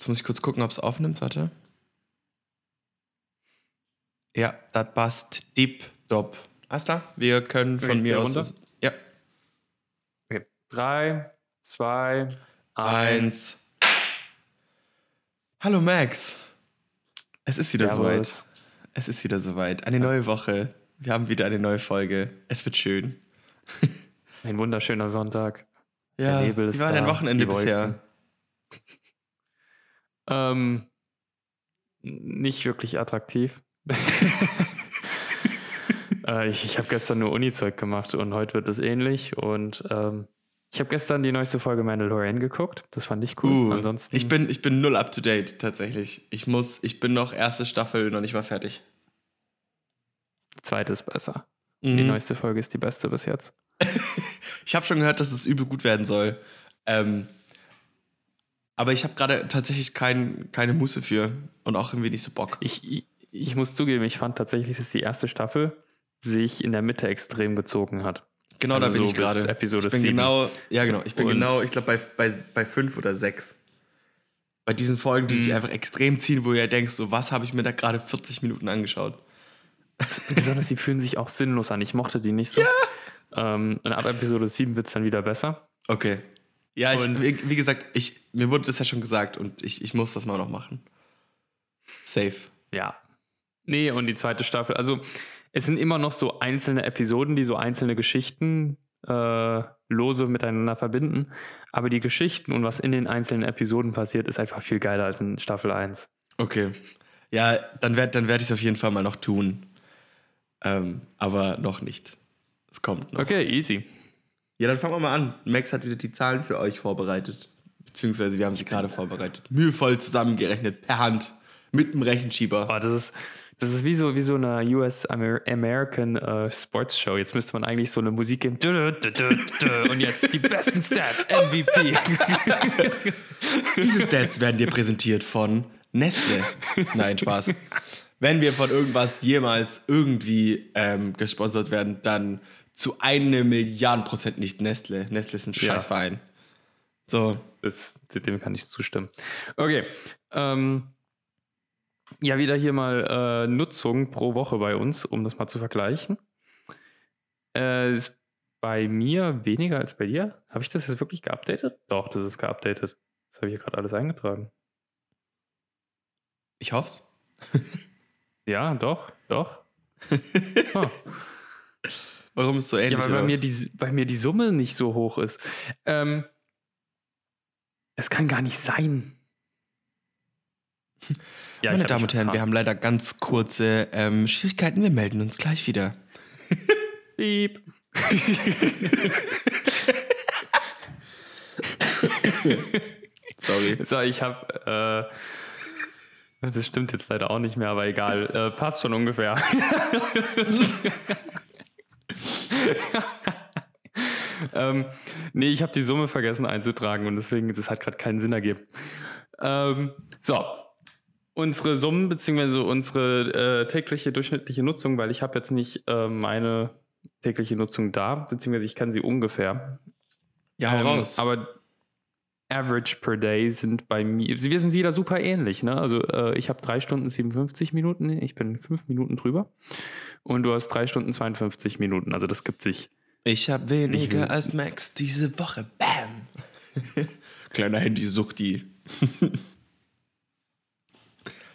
Jetzt muss ich kurz gucken, ob es aufnimmt. Warte. Ja, das passt. Deep Dop. Alles klar, wir können von mir aus. runter? Ja. Okay. Drei, zwei, eins. Eins. Hallo Max. Es ist wieder soweit. Servus. Es ist wieder soweit. Eine neue Woche. Wir haben wieder eine neue Folge. Es wird schön. Ein wunderschöner Sonntag. Ja, Der Nebel ist wie war dein da, Wochenende die Wolken. bisher? Ähm, nicht wirklich attraktiv. äh, ich ich habe gestern nur Uni-Zeug gemacht und heute wird es ähnlich. Und ähm, ich habe gestern die neueste Folge Mandalorian geguckt. Das fand ich cool. Uh, Ansonsten ich bin, ich bin null up to date tatsächlich. Ich muss, ich bin noch erste Staffel noch nicht mal fertig. die zweite ist besser. Die Mhm. neueste Folge ist die beste bis jetzt. Ich habe schon gehört, dass es übel gut werden soll. Ähm, aber ich habe gerade tatsächlich kein, keine Muße für und auch irgendwie nicht so Bock. Ich, ich, muss zugeben, ich fand tatsächlich, dass die erste Staffel sich in der Mitte extrem gezogen hat. Genau, Also da bin so ich gerade. Episode ich bin sieben. genau, ja genau, ich bin Und- genau, ich glaube bei, bei, bei fünf oder sechs. Bei diesen Folgen, die sich Mhm. einfach extrem ziehen, wo ihr denkst, so was habe ich mir da gerade 40 Minuten angeschaut. Besonders die fühlen sich auch sinnlos an. Ich mochte die nicht so. Ähm, und ab Episode 7 wird es dann wieder besser. Okay. Ja, ich, Und- wie, wie gesagt, ich, mir wurde das ja schon gesagt und ich, ich muss das mal noch machen. Safe. Ja. Nee, und die zweite Staffel. Also, es sind immer noch so einzelne Episoden, die so einzelne Geschichten äh, lose miteinander verbinden. Aber die Geschichten und was in den einzelnen Episoden passiert, ist einfach viel geiler als in Staffel 1. Okay. Ja, dann werde dann werd ich es auf jeden Fall mal noch tun. Ähm, aber noch nicht. Es kommt noch. Okay, easy. Ja, dann fangen wir mal an. Max hat wieder die Zahlen für euch vorbereitet. Beziehungsweise wir haben sie gerade vorbereitet. Mühevoll zusammengerechnet, per Hand. Mit dem Rechenschieber. Oh, das ist. Das ist wie so, wie so eine US Amer American äh, Sports Show. Jetzt müsste man eigentlich so eine Musik geben. Und jetzt die besten Stats, MVP. Diese Stats werden dir präsentiert von Nestle. Nein, Spaß. Wenn wir von irgendwas jemals irgendwie ähm, gesponsert werden, dann zu eine Milliarden Prozent nicht Nestle. Nestle ist ein Ja. Scheißverein. So, Das, dem kann ich zustimmen. Okay. Ähm, ja, wieder hier mal äh, Nutzung pro Woche bei uns, um das mal zu vergleichen. Äh, ist bei mir weniger als bei dir. Habe ich das jetzt wirklich geupdatet? Doch, das ist geupdatet. Das habe ich hier gerade alles eingetragen. ich hoff's. Ja, doch, doch. Ah. Warum ist so ähnlich? Ja, weil bei mir, die, bei mir die Summe nicht so hoch ist. Ähm, das kann gar nicht sein. Ja, Meine hab Damen und Herren, wir haben leider ganz kurze ähm, Schwierigkeiten. Wir melden uns gleich wieder. Piep. Sorry. so, ich habe. Äh, das stimmt jetzt leider auch nicht mehr, aber egal. Äh, passt schon ungefähr. ähm, nee, ich habe die Summe vergessen einzutragen und deswegen, das hat gerade keinen Sinn ergeben. Ähm, so, unsere Summen beziehungsweise unsere äh, tägliche durchschnittliche Nutzung, weil ich habe jetzt nicht äh, meine tägliche Nutzung da, beziehungsweise ich kann sie ungefähr. Ja, hau Ähm. Aber Average per Day sind bei mir, wir sind wieder super ähnlich. Ne? Also äh, ich habe 3 Stunden 57 Minuten, ich bin 5 Minuten drüber. Und du hast 3 Stunden 52 Minuten. Also das gibt sich. ich habe Ich weniger als Max diese Woche. Bam. Kleiner Handysuchti.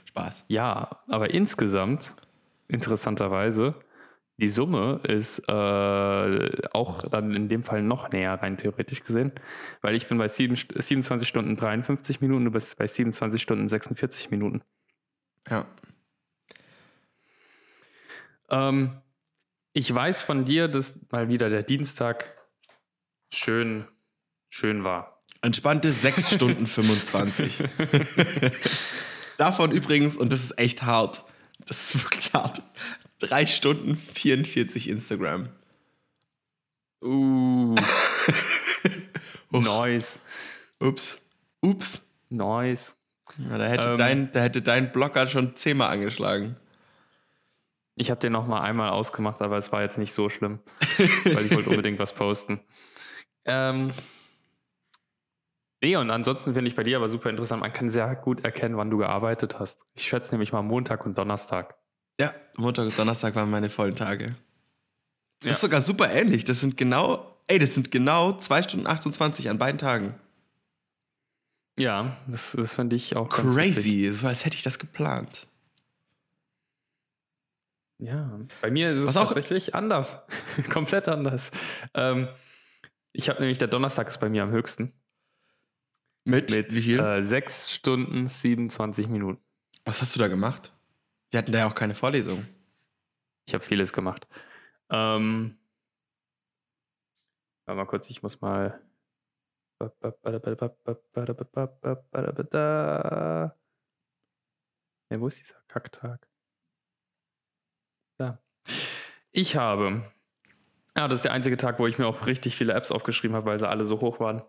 Spaß. Ja, aber insgesamt, interessanterweise, die Summe ist äh, auch dann in dem Fall noch näher rein theoretisch gesehen, weil ich bin bei sieben, 27 Stunden 53 Minuten, du bist bei 27 Stunden 46 Minuten. Ja. Ähm, ich weiß von dir, dass mal wieder der Dienstag schön, schön war. Entspannte 6 Stunden 25. Davon übrigens, und das ist echt hart, das ist wirklich hart, 3 Stunden 44 Instagram. Uh, nice, Ups. Ups. nice. Ja, da, hätte Ähm. dein, da hätte dein Blocker schon zehnmal angeschlagen. Ich habe den noch mal einmal ausgemacht, aber es war jetzt nicht so schlimm, weil ich wollte unbedingt was posten. Ähm, Nee, und ansonsten finde ich bei dir aber super interessant, man kann sehr gut erkennen, wann du gearbeitet hast. Ich schätze nämlich mal Montag und Donnerstag. Ja, Montag und Donnerstag waren meine vollen Tage. Das Ja. ist sogar super ähnlich. Das sind genau, ey, das sind genau 2 Stunden 28 an beiden Tagen. Ja, das, das finde ich auch. Crazy, so als hätte ich das geplant. Ja, bei mir ist es tatsächlich anders. Komplett anders. Ähm, ich habe nämlich, der Donnerstag ist bei mir am höchsten. Mit, Mit wie viel? Äh, 6 Stunden 27 Minuten. Was hast du da gemacht? Wir hatten da ja auch keine Vorlesung. Ich habe vieles gemacht. Ähm, warte mal kurz, ich muss mal. Ja, wo ist dieser Kacktag? Da. Ich habe. Ja, das ist der einzige Tag, wo ich mir auch richtig viele Apps aufgeschrieben habe, weil sie alle so hoch waren.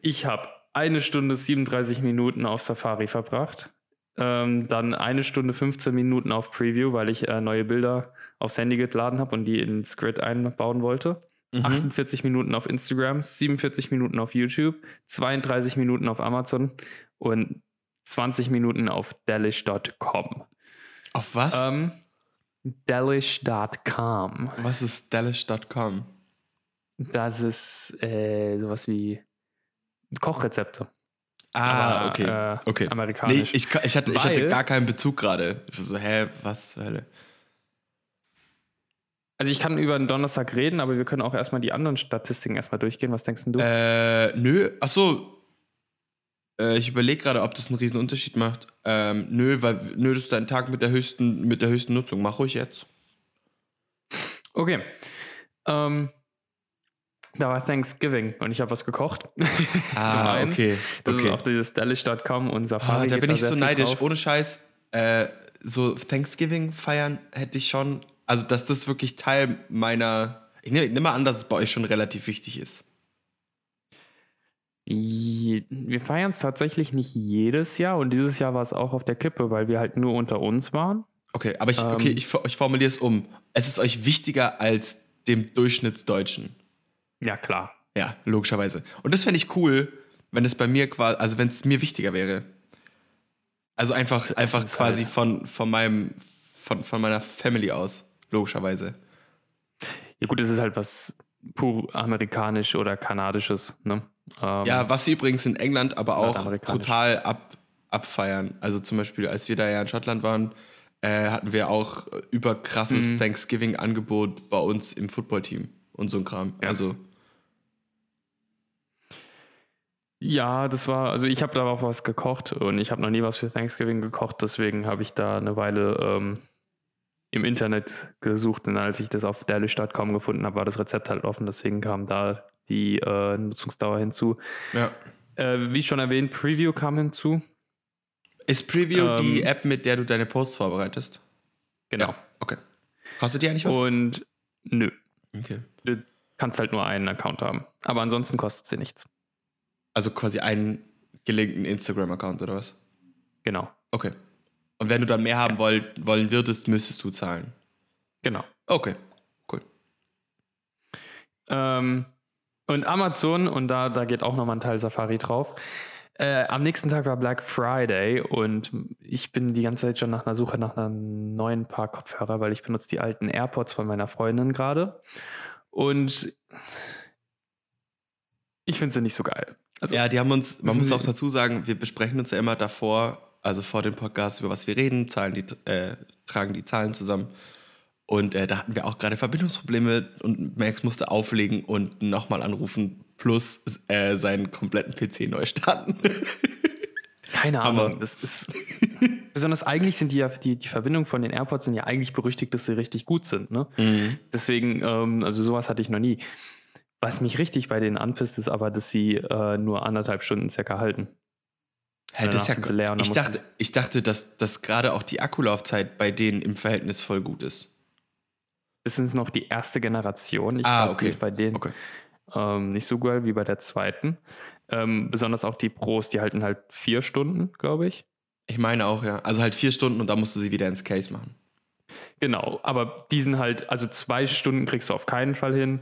Ich habe eine Stunde 37 Minuten auf Safari verbracht. Ähm, dann eine Stunde 15 Minuten auf Preview, weil ich äh, neue Bilder aufs Handy geladen habe und die ins Grid einbauen wollte. Mhm. 48 Minuten auf Instagram, 47 Minuten auf YouTube, 32 Minuten auf Amazon und 20 Minuten auf delish.com. Auf was? Ähm, delish.com. was ist delish.com? Das ist äh, sowas wie Kochrezepte. Ah, okay. äh, okay. amerikanisch. Nee, ich, ich, hatte, ich hatte gar keinen Bezug gerade. Ich war So, hä, was zur Hölle? Also ich kann über den Donnerstag reden, aber wir können auch erstmal die anderen Statistiken erstmal durchgehen. Was denkst denn du? Äh, nö, ach so. Äh, ich überlege gerade, ob das einen riesen Unterschied macht. Ähm, nö, weil nö, das ist dein Tag mit der höchsten, mit der höchsten Nutzung. Mach ruhig jetzt. Okay. Ähm, da war Thanksgiving und ich habe was gekocht. Ah, okay. Das okay. ist auch dieses Delish.com und Safari. Ah, da bin ich so neidisch. drauf. Ohne Scheiß. Äh, so Thanksgiving feiern hätte ich schon. Also, dass das wirklich Teil meiner. Ich nehme nehm mal an, dass es bei euch schon relativ wichtig ist. Wir feiern es tatsächlich nicht jedes Jahr und dieses Jahr war es auch auf der Kippe, weil wir halt nur unter uns waren. Okay, aber ich, Ähm. okay, ich, ich formuliere es um. Es ist euch wichtiger als dem Durchschnittsdeutschen. Ja, klar. Ja, logischerweise. Und das fände ich cool, wenn es bei mir quasi, also wenn es mir wichtiger wäre. Also einfach, einfach quasi halt- von, von meinem, von, von meiner Family aus, logischerweise. Ja, gut, es ist halt was pur amerikanisch oder kanadisches, ne? Ähm, Ja, was sie übrigens in England aber auch brutal ab, abfeiern. Also zum Beispiel, als wir da ja in Schottland waren, äh, hatten wir auch überkrasses Mhm. Thanksgiving-Angebot bei uns im Footballteam und so ein Kram. Ja. Also, Ja, das war, also ich habe da auch was gekocht und ich habe noch nie was für Thanksgiving gekocht, deswegen habe ich da eine Weile ähm, im Internet gesucht und als ich das auf delish.com gefunden habe, war das Rezept halt offen, deswegen kam da die äh, Nutzungsdauer hinzu. ja. Äh, wie schon erwähnt, Preview kam hinzu. Ist Preview die Ähm. App, mit der du deine Posts vorbereitest? Genau. Ja, okay. Kostet die eigentlich was? Und nö, Okay. du kannst halt nur einen Account haben. Aber ansonsten kostet sie nichts. Also quasi einen gelinkten Instagram-Account oder was? Genau. Okay. Und wenn du dann mehr haben wollt, wollen würdest, müsstest du zahlen. Genau. Okay, cool. Ähm, und Amazon, und da, da geht auch nochmal ein Teil Safari drauf. Äh, am nächsten Tag war Black Friday und ich bin die ganze Zeit schon nach einer Suche nach einem neuen Paar Kopfhörer, weil ich benutze die alten AirPods von meiner Freundin gerade. Und ich finde sie nicht so geil. Also, ja, die haben uns, man muss auch dazu sagen, wir besprechen uns ja immer davor, also vor dem Podcast, über was wir reden, zahlen die, äh, tragen die Zahlen zusammen. Und äh, da hatten wir auch gerade Verbindungsprobleme und Max musste auflegen und nochmal anrufen, plus äh, seinen kompletten PC neu starten. keine. Ahnung. Das ist. Besonders eigentlich sind die ja, die, die Verbindungen von den AirPods sind ja eigentlich berüchtigt, dass sie richtig gut sind. Ne? Deswegen, ähm, also sowas hatte ich noch nie. Was mich richtig bei denen anpisst, ist aber, dass sie äh, nur anderthalb Stunden circa halten. Hä, das ist ja, leer ich, dachte, ich dachte, dass, dass gerade auch die Akkulaufzeit bei denen im Verhältnis voll gut ist. Das ist noch die erste Generation. Ich Ah, glaub, die okay. ist bei denen Okay. ähm, nicht so geil wie bei der zweiten. Ähm, besonders auch die Pros, die halten halt vier Stunden, glaube ich. Ich meine auch, ja. Also halt vier Stunden und dann musst du sie wieder ins Case machen. Genau, aber die sind halt, also zwei Stunden kriegst du auf keinen Fall hin.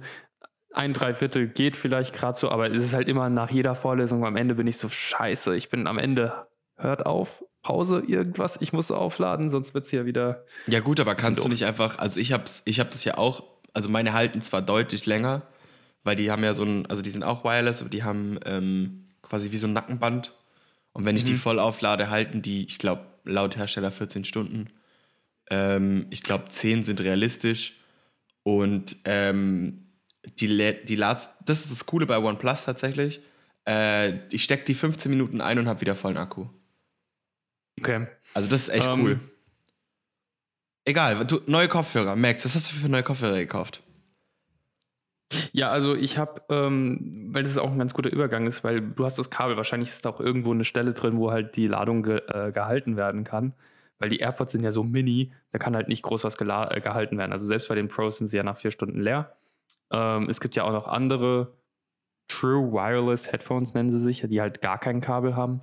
Ein Dreiviertel geht vielleicht gerade so, aber es ist halt immer nach jeder Vorlesung. Am Ende bin ich so scheiße. Ich bin am Ende, hört auf, Pause, irgendwas, ich muss aufladen, sonst wird es ja wieder. Ja, gut, aber kannst du nicht einfach, also ich hab's, ich hab das ja auch, also meine halten zwar deutlich länger, weil die haben ja so ein, also die sind auch wireless, aber die haben ähm, quasi wie so ein Nackenband. Und wenn ich die Mhm. voll auflade, halten die, ich glaube, laut Hersteller 14 Stunden. Ähm, ich glaube, 10 sind realistisch. Und ähm, die, lä- die Lads, das ist das Coole bei OnePlus tatsächlich. Äh, ich stecke die 15 Minuten ein und habe wieder vollen Akku. Okay. Also das ist echt Ähm, cool. Egal, du, neue Kopfhörer. Max, was hast du für neue Kopfhörer gekauft? Ja, also ich habe, ähm, weil das auch ein ganz guter Übergang ist, weil du hast das Kabel, wahrscheinlich ist da auch irgendwo eine Stelle drin, wo halt die Ladung ge äh, gehalten werden kann. Weil die AirPods sind ja so mini, da kann halt nicht groß was äh, gehalten werden. Also selbst bei den Pros sind sie ja nach vier Stunden leer. Ähm, es gibt ja auch noch andere True Wireless Headphones, nennen sie sich, die halt gar kein Kabel haben.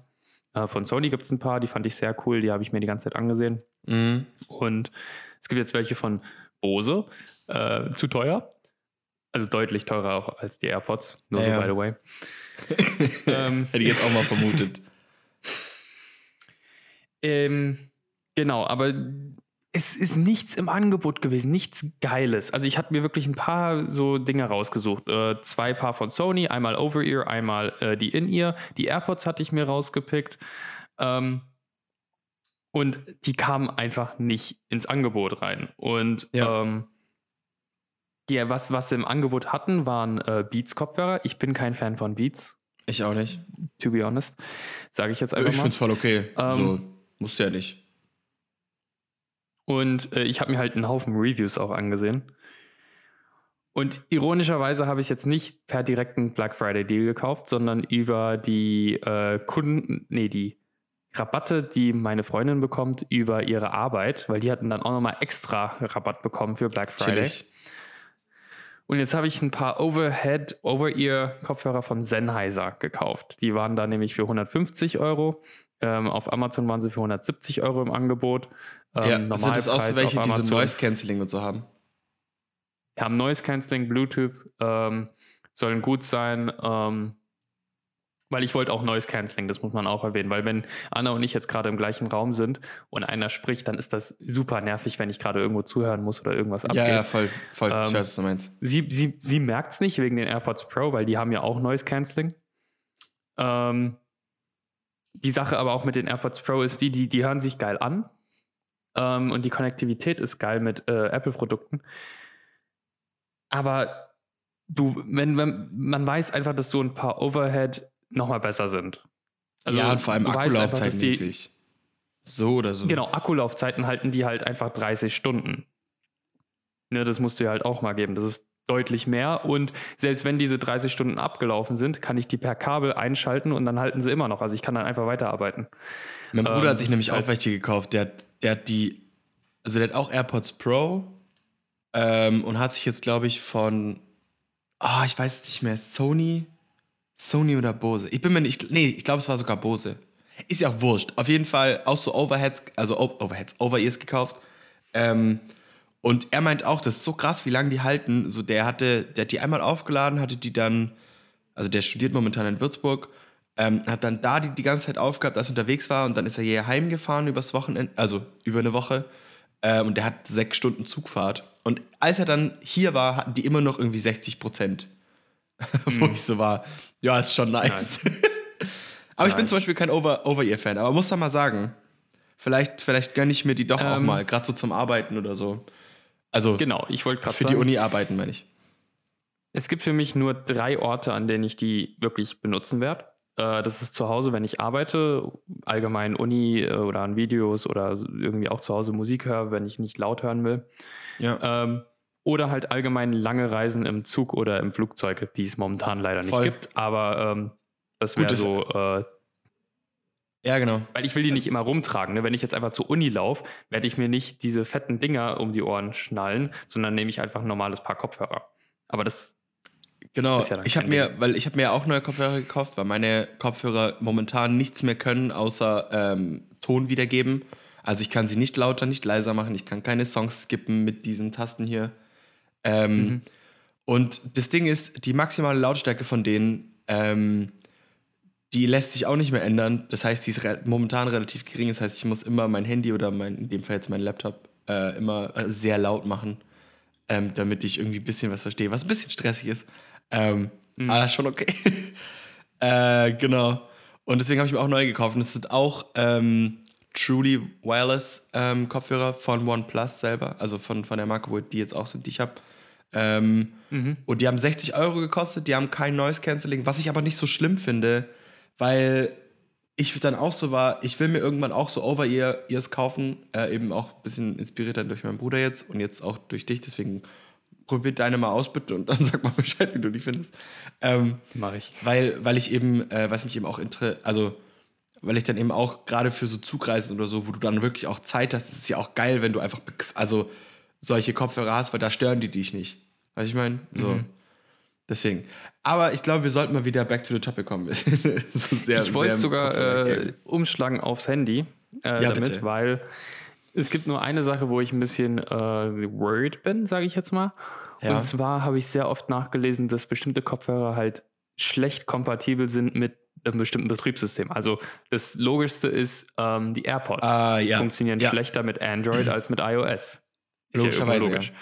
Äh, von Sony gibt es ein paar, die fand ich sehr cool, die habe ich mir die ganze Zeit angesehen. Mhm. Und es gibt jetzt welche von Bose, äh, zu teuer. Also deutlich teurer auch als die AirPods, nur Ja, so by the way. Ähm, Hätte ich jetzt auch mal vermutet. Ähm, genau, aber es ist nichts im Angebot gewesen, nichts Geiles. Also ich hatte mir wirklich ein paar so Dinge rausgesucht. Äh, zwei Paar von Sony, einmal Over-Ear, einmal äh, die In-Ear. Die AirPods hatte ich mir rausgepickt. Ähm, und die kamen einfach nicht ins Angebot rein. Und Ja. ähm, ja, was, was sie im Angebot hatten, waren äh, Beats-Kopfhörer. Ich bin kein Fan von Beats, Ich auch nicht. to be honest. Sage ich jetzt Ich einfach mal. finde es voll okay. Ähm, so, musst du ja nicht. Und äh, ich habe mir halt einen Haufen Reviews auch angesehen. Und ironischerweise habe ich jetzt nicht per direkten Black Friday Deal gekauft, sondern über die äh, Kunden, nee, die Rabatte, die meine Freundin bekommt über ihre Arbeit, weil die hatten dann auch nochmal extra Rabatt bekommen für Black Friday. Chillig. Und jetzt habe ich ein paar Overhead, Over-Ear-Kopfhörer von Sennheiser gekauft. Die waren da nämlich für 150 Euro. Ähm, auf Amazon waren sie für 170 Euro im Angebot. Ähm, ja, sind das auch so welche, die so Noise Cancelling und so haben? haben Noise Cancelling, Bluetooth, ähm, sollen gut sein. Ähm, weil ich wollte auch Noise Cancelling, das muss man auch erwähnen, weil wenn Anna und ich jetzt gerade im gleichen Raum sind und einer spricht, dann ist das super nervig, wenn ich gerade irgendwo zuhören muss oder irgendwas abgeht. Ja, ja, voll, voll. ich Ähm, weiß, was du meinst. Sie, sie, sie merkt es nicht wegen den AirPods Pro, weil die haben ja auch Noise Cancelling. Ähm, die Sache aber auch mit den AirPods Pro ist die, die, die hören sich geil an. Ähm, und die Konnektivität ist geil mit äh, Apple-Produkten. Aber du, wenn, wenn, man weiß einfach, dass so ein paar Overhead nochmal besser sind. ja, und vor allem Also, Akkulaufzeitmäßig. So oder so. Genau, Akkulaufzeiten halten die halt einfach 30 Stunden. Ne, das musst du ja halt auch mal geben. Das ist deutlich mehr. Und selbst wenn diese 30 Stunden abgelaufen sind, kann ich die per Kabel einschalten und dann halten sie immer noch. Also ich kann dann einfach weiterarbeiten. Mein Bruder Ähm, hat sich nämlich auch halt- welche gekauft. Der, hat- der hat die, also der hat auch AirPods Pro ähm, und hat sich jetzt, glaube ich, von, ah, ich weiß es nicht mehr, Sony, Sony oder Bose. Ich bin mir nicht, nee, ich glaube, es war sogar Bose. Ist ja auch wurscht. Auf jeden Fall auch so Overheads, also Overheads, Over-Ears gekauft. Ähm, und er meint auch, das ist so krass, wie lange die halten. So, der hatte, der hat die einmal aufgeladen, hatte die dann, also der studiert momentan in Würzburg, ähm, hat dann da die, die ganze Zeit aufgehabt, als er unterwegs war und dann ist er hierher heimgefahren übers Wochenende, also über eine Woche. Ähm, und der hat sechs Stunden Zugfahrt. Und als er dann hier war, hatten die immer noch irgendwie 60 Prozent. Wo ich so war, ja, ist schon nice. aber ich bin zum Beispiel kein Over- Over-Ear-Fan, aber muss da mal sagen, vielleicht, vielleicht gönne ich mir die doch auch Ähm. mal, gerade so zum Arbeiten oder so. Also Genau, ich wollte gerade für sagen, die Uni arbeiten, meine ich. es gibt für mich nur drei Orte, an denen ich die wirklich benutzen werde. Äh, Das ist zu Hause, wenn ich arbeite, allgemein Uni äh, oder an Videos oder irgendwie auch zu Hause Musik höre, wenn ich nicht laut hören will. Ja. Ähm, oder halt allgemein lange Reisen im Zug oder im Flugzeug, die es momentan leider nicht Voll. gibt. Aber ähm, das wäre so, äh, ja, genau. weil ich will die nicht immer rumtragen. Ne? Wenn ich jetzt einfach zur Uni laufe, werde ich mir nicht diese fetten Dinger um die Ohren schnallen, sondern nehme ich einfach ein normales Paar Kopfhörer. Aber das, Genau, Ist ja dann ich habe mir, weil ich habe mir auch neue Kopfhörer gekauft, weil meine Kopfhörer momentan nichts mehr können, außer ähm, Ton wiedergeben. Also ich kann sie nicht lauter, nicht leiser machen, ich kann keine Songs skippen mit diesen Tasten hier. Ähm, Mhm. Und das Ding ist, die maximale Lautstärke von denen, ähm, die lässt sich auch nicht mehr ändern. Das heißt, die ist re momentan relativ gering. Das heißt, ich muss immer mein Handy oder mein, in dem Fall jetzt mein Laptop äh, immer äh, sehr laut machen, ähm, damit ich irgendwie ein bisschen was verstehe, was ein bisschen stressig ist. Ähm, mhm. Aber schon okay. äh, genau. Und deswegen habe ich mir auch neu gekauft. Und das sind auch ähm, Truly Wireless ähm, Kopfhörer von OnePlus selber, also von, von der Marke, wo die jetzt auch sind, die ich habe. Ähm, mhm. Und die haben 60 Euro gekostet, die haben kein Noise Cancelling, was ich aber nicht so schlimm finde, weil ich dann auch so war, ich will mir irgendwann auch so Over-Ears kaufen, äh, eben auch ein bisschen inspiriert dann durch meinen Bruder jetzt und jetzt auch durch dich, deswegen probier deine mal aus bitte und dann sag mal Bescheid, wie du die findest. Ähm, Mach ich. Weil, weil ich eben, äh, was mich eben auch interessiert, also weil ich dann eben auch gerade für so Zugreisen oder so, wo du dann wirklich auch Zeit hast, ist es ja auch geil, wenn du einfach, also solche Kopfhörer hast, weil da stören die dich nicht. Weißt du, ich meine? So. Mhm. Deswegen. Aber ich glaube, wir sollten mal wieder back to the topic kommen. so sehr, ich wollte sogar äh, umschlagen aufs Handy äh, ja, damit, bitte. weil es gibt nur eine Sache, wo ich ein bisschen äh, worried bin, sage ich jetzt mal. Ja. Und zwar habe ich sehr oft nachgelesen, dass bestimmte Kopfhörer halt schlecht kompatibel sind mit einem bestimmten Betriebssystem. Also das Logischste ist, ähm, die AirPods ah, ja. funktionieren schlechter mit Android als mit iOS. Ist Logischerweise. logisch.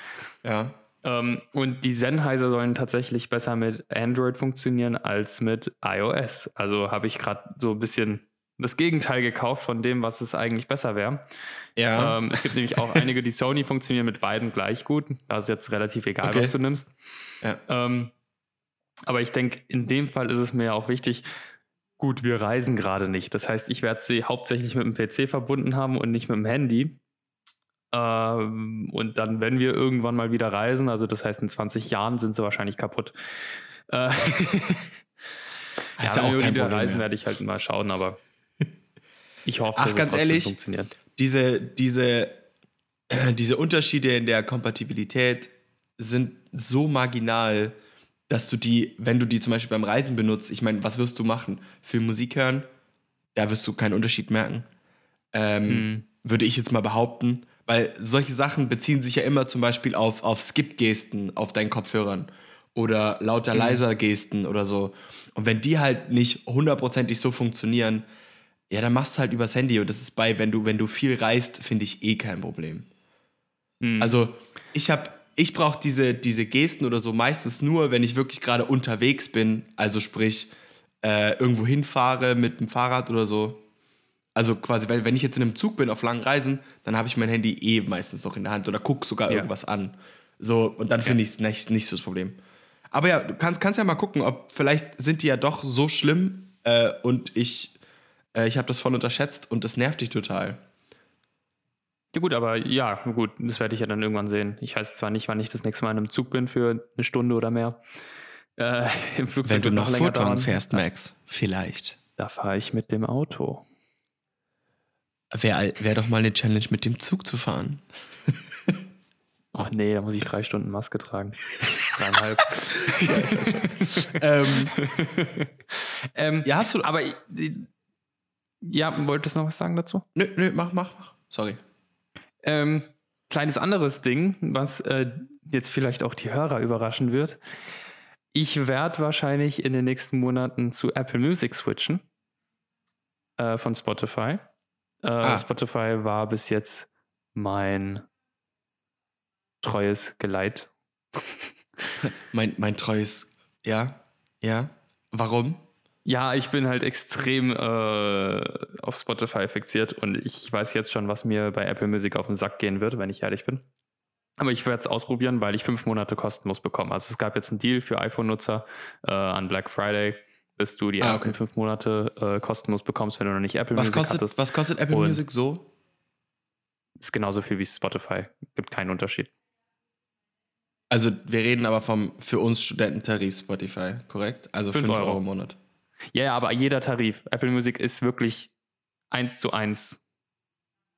ja. Ähm, und die Sennheiser sollen tatsächlich besser mit Android funktionieren als mit iOS. Also habe ich gerade so ein bisschen das Gegenteil gekauft von dem, was es eigentlich besser wäre. Ja. Ähm, es gibt nämlich auch einige, die Sony funktionieren mit beiden gleich gut. Da ist jetzt relativ egal, okay. was du nimmst. Ja. Ähm, aber ich denke, in dem Fall ist es mir auch wichtig, gut, wir reisen gerade nicht. Das heißt, ich werde sie hauptsächlich mit dem PC verbunden haben und nicht mit dem Handy. Ähm, und dann, wenn wir irgendwann mal wieder reisen, also das heißt in 20 Jahren sind sie wahrscheinlich kaputt. Äh, ja, ja wenn wir wieder reisen, mehr. werde ich halt mal schauen, aber ich hoffe, Ach, dass ganz es ehrlich, funktioniert. Diese, diese, äh, diese Unterschiede in der Kompatibilität sind so marginal, dass du die, wenn du die zum Beispiel beim Reisen benutzt, ich meine, was wirst du machen? Für Musik hören, da wirst du keinen Unterschied merken. Ähm, hm. Würde ich jetzt mal behaupten. Weil solche Sachen beziehen sich ja immer zum Beispiel auf, auf Skip-Gesten auf deinen Kopfhörern oder lauter mhm. leiser Gesten oder so. Und wenn die halt nicht hundertprozentig so funktionieren, ja, dann machst du halt übers Handy. Und das ist bei, wenn du, wenn du viel reist, finde ich eh kein Problem. Mhm. Also, ich habe, ich brauche diese, diese Gesten oder so meistens nur, wenn ich wirklich gerade unterwegs bin. Also sprich, äh, irgendwo hinfahre mit dem Fahrrad oder so. Also quasi, weil wenn ich jetzt in einem Zug bin auf langen Reisen, dann habe ich mein Handy eh meistens noch in der Hand oder gucke sogar ja. irgendwas an. So, und dann finde ich es nicht, nicht so das Problem. Aber ja, du kannst, kannst ja mal gucken, ob vielleicht sind die ja doch so schlimm äh, und ich, äh, ich habe das voll unterschätzt und das nervt dich total. Ja gut, aber ja, gut, das werde ich ja dann irgendwann sehen. Ich weiß zwar nicht, wann ich das nächste Mal in einem Zug bin für eine Stunde oder mehr. Äh, Im Flugzeug Wenn du noch Furtwan fährst, Max, vielleicht. Da fahre ich mit dem Auto. Wäre wär doch mal eine Challenge, mit dem Zug zu fahren. Ach nee, da muss ich drei Stunden Maske tragen. Dreieinhalb. ja, ähm, ähm, ja, hast du. Aber ja, wolltest du noch was sagen dazu? Nö, nö, mach, mach, mach. Sorry. Ähm, kleines anderes Ding, was äh, jetzt vielleicht auch die Hörer überraschen wird. Ich werde wahrscheinlich in den nächsten Monaten zu Apple Music switchen äh, von Spotify. Äh, ah. Spotify war bis jetzt mein treues Geleit. mein, mein treues, ja, ja. Warum? Ja, ich bin halt extrem äh, auf Spotify fixiert und ich weiß jetzt schon, was mir bei Apple Music auf den Sack gehen wird, wenn ich ehrlich bin. Aber ich werde es ausprobieren, weil ich fünf Monate kostenlos bekomme. Also es gab jetzt einen Deal für iPhone-Nutzer äh, an Black Friday bis du die ah, ersten okay. fünf Monate äh, kostenlos bekommst, wenn du noch nicht Apple was Music kostet, hattest. Was kostet Apple Und Music so? Ist genauso viel wie Spotify. Gibt keinen Unterschied. Also wir reden aber vom für uns Studententarif Spotify, korrekt? Also 5 Euro. Euro im Monat. Ja, ja, aber jeder Tarif. Apple Music ist wirklich eins zu eins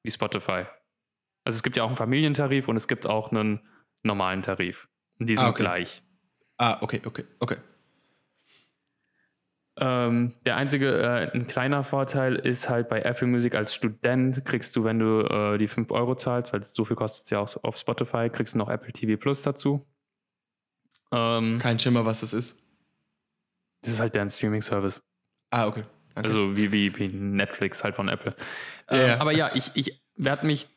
wie Spotify. Also es gibt ja auch einen Familientarif und es gibt auch einen normalen Tarif. Und die sind ah, okay. gleich. Ah, okay, okay, okay. Ähm, der einzige, äh, ein kleiner Vorteil ist halt bei Apple Music als Student kriegst du, wenn du äh, die 5 Euro zahlst, weil so viel kostet es ja auch auf Spotify, kriegst du noch Apple TV Plus dazu. Ähm, Kein Schimmer, was das ist. das ist halt deren Streaming-Service. Ah, okay. okay. Also wie, wie, wie Netflix halt von Apple. Ähm. Aber ja, ich, ich werde mich,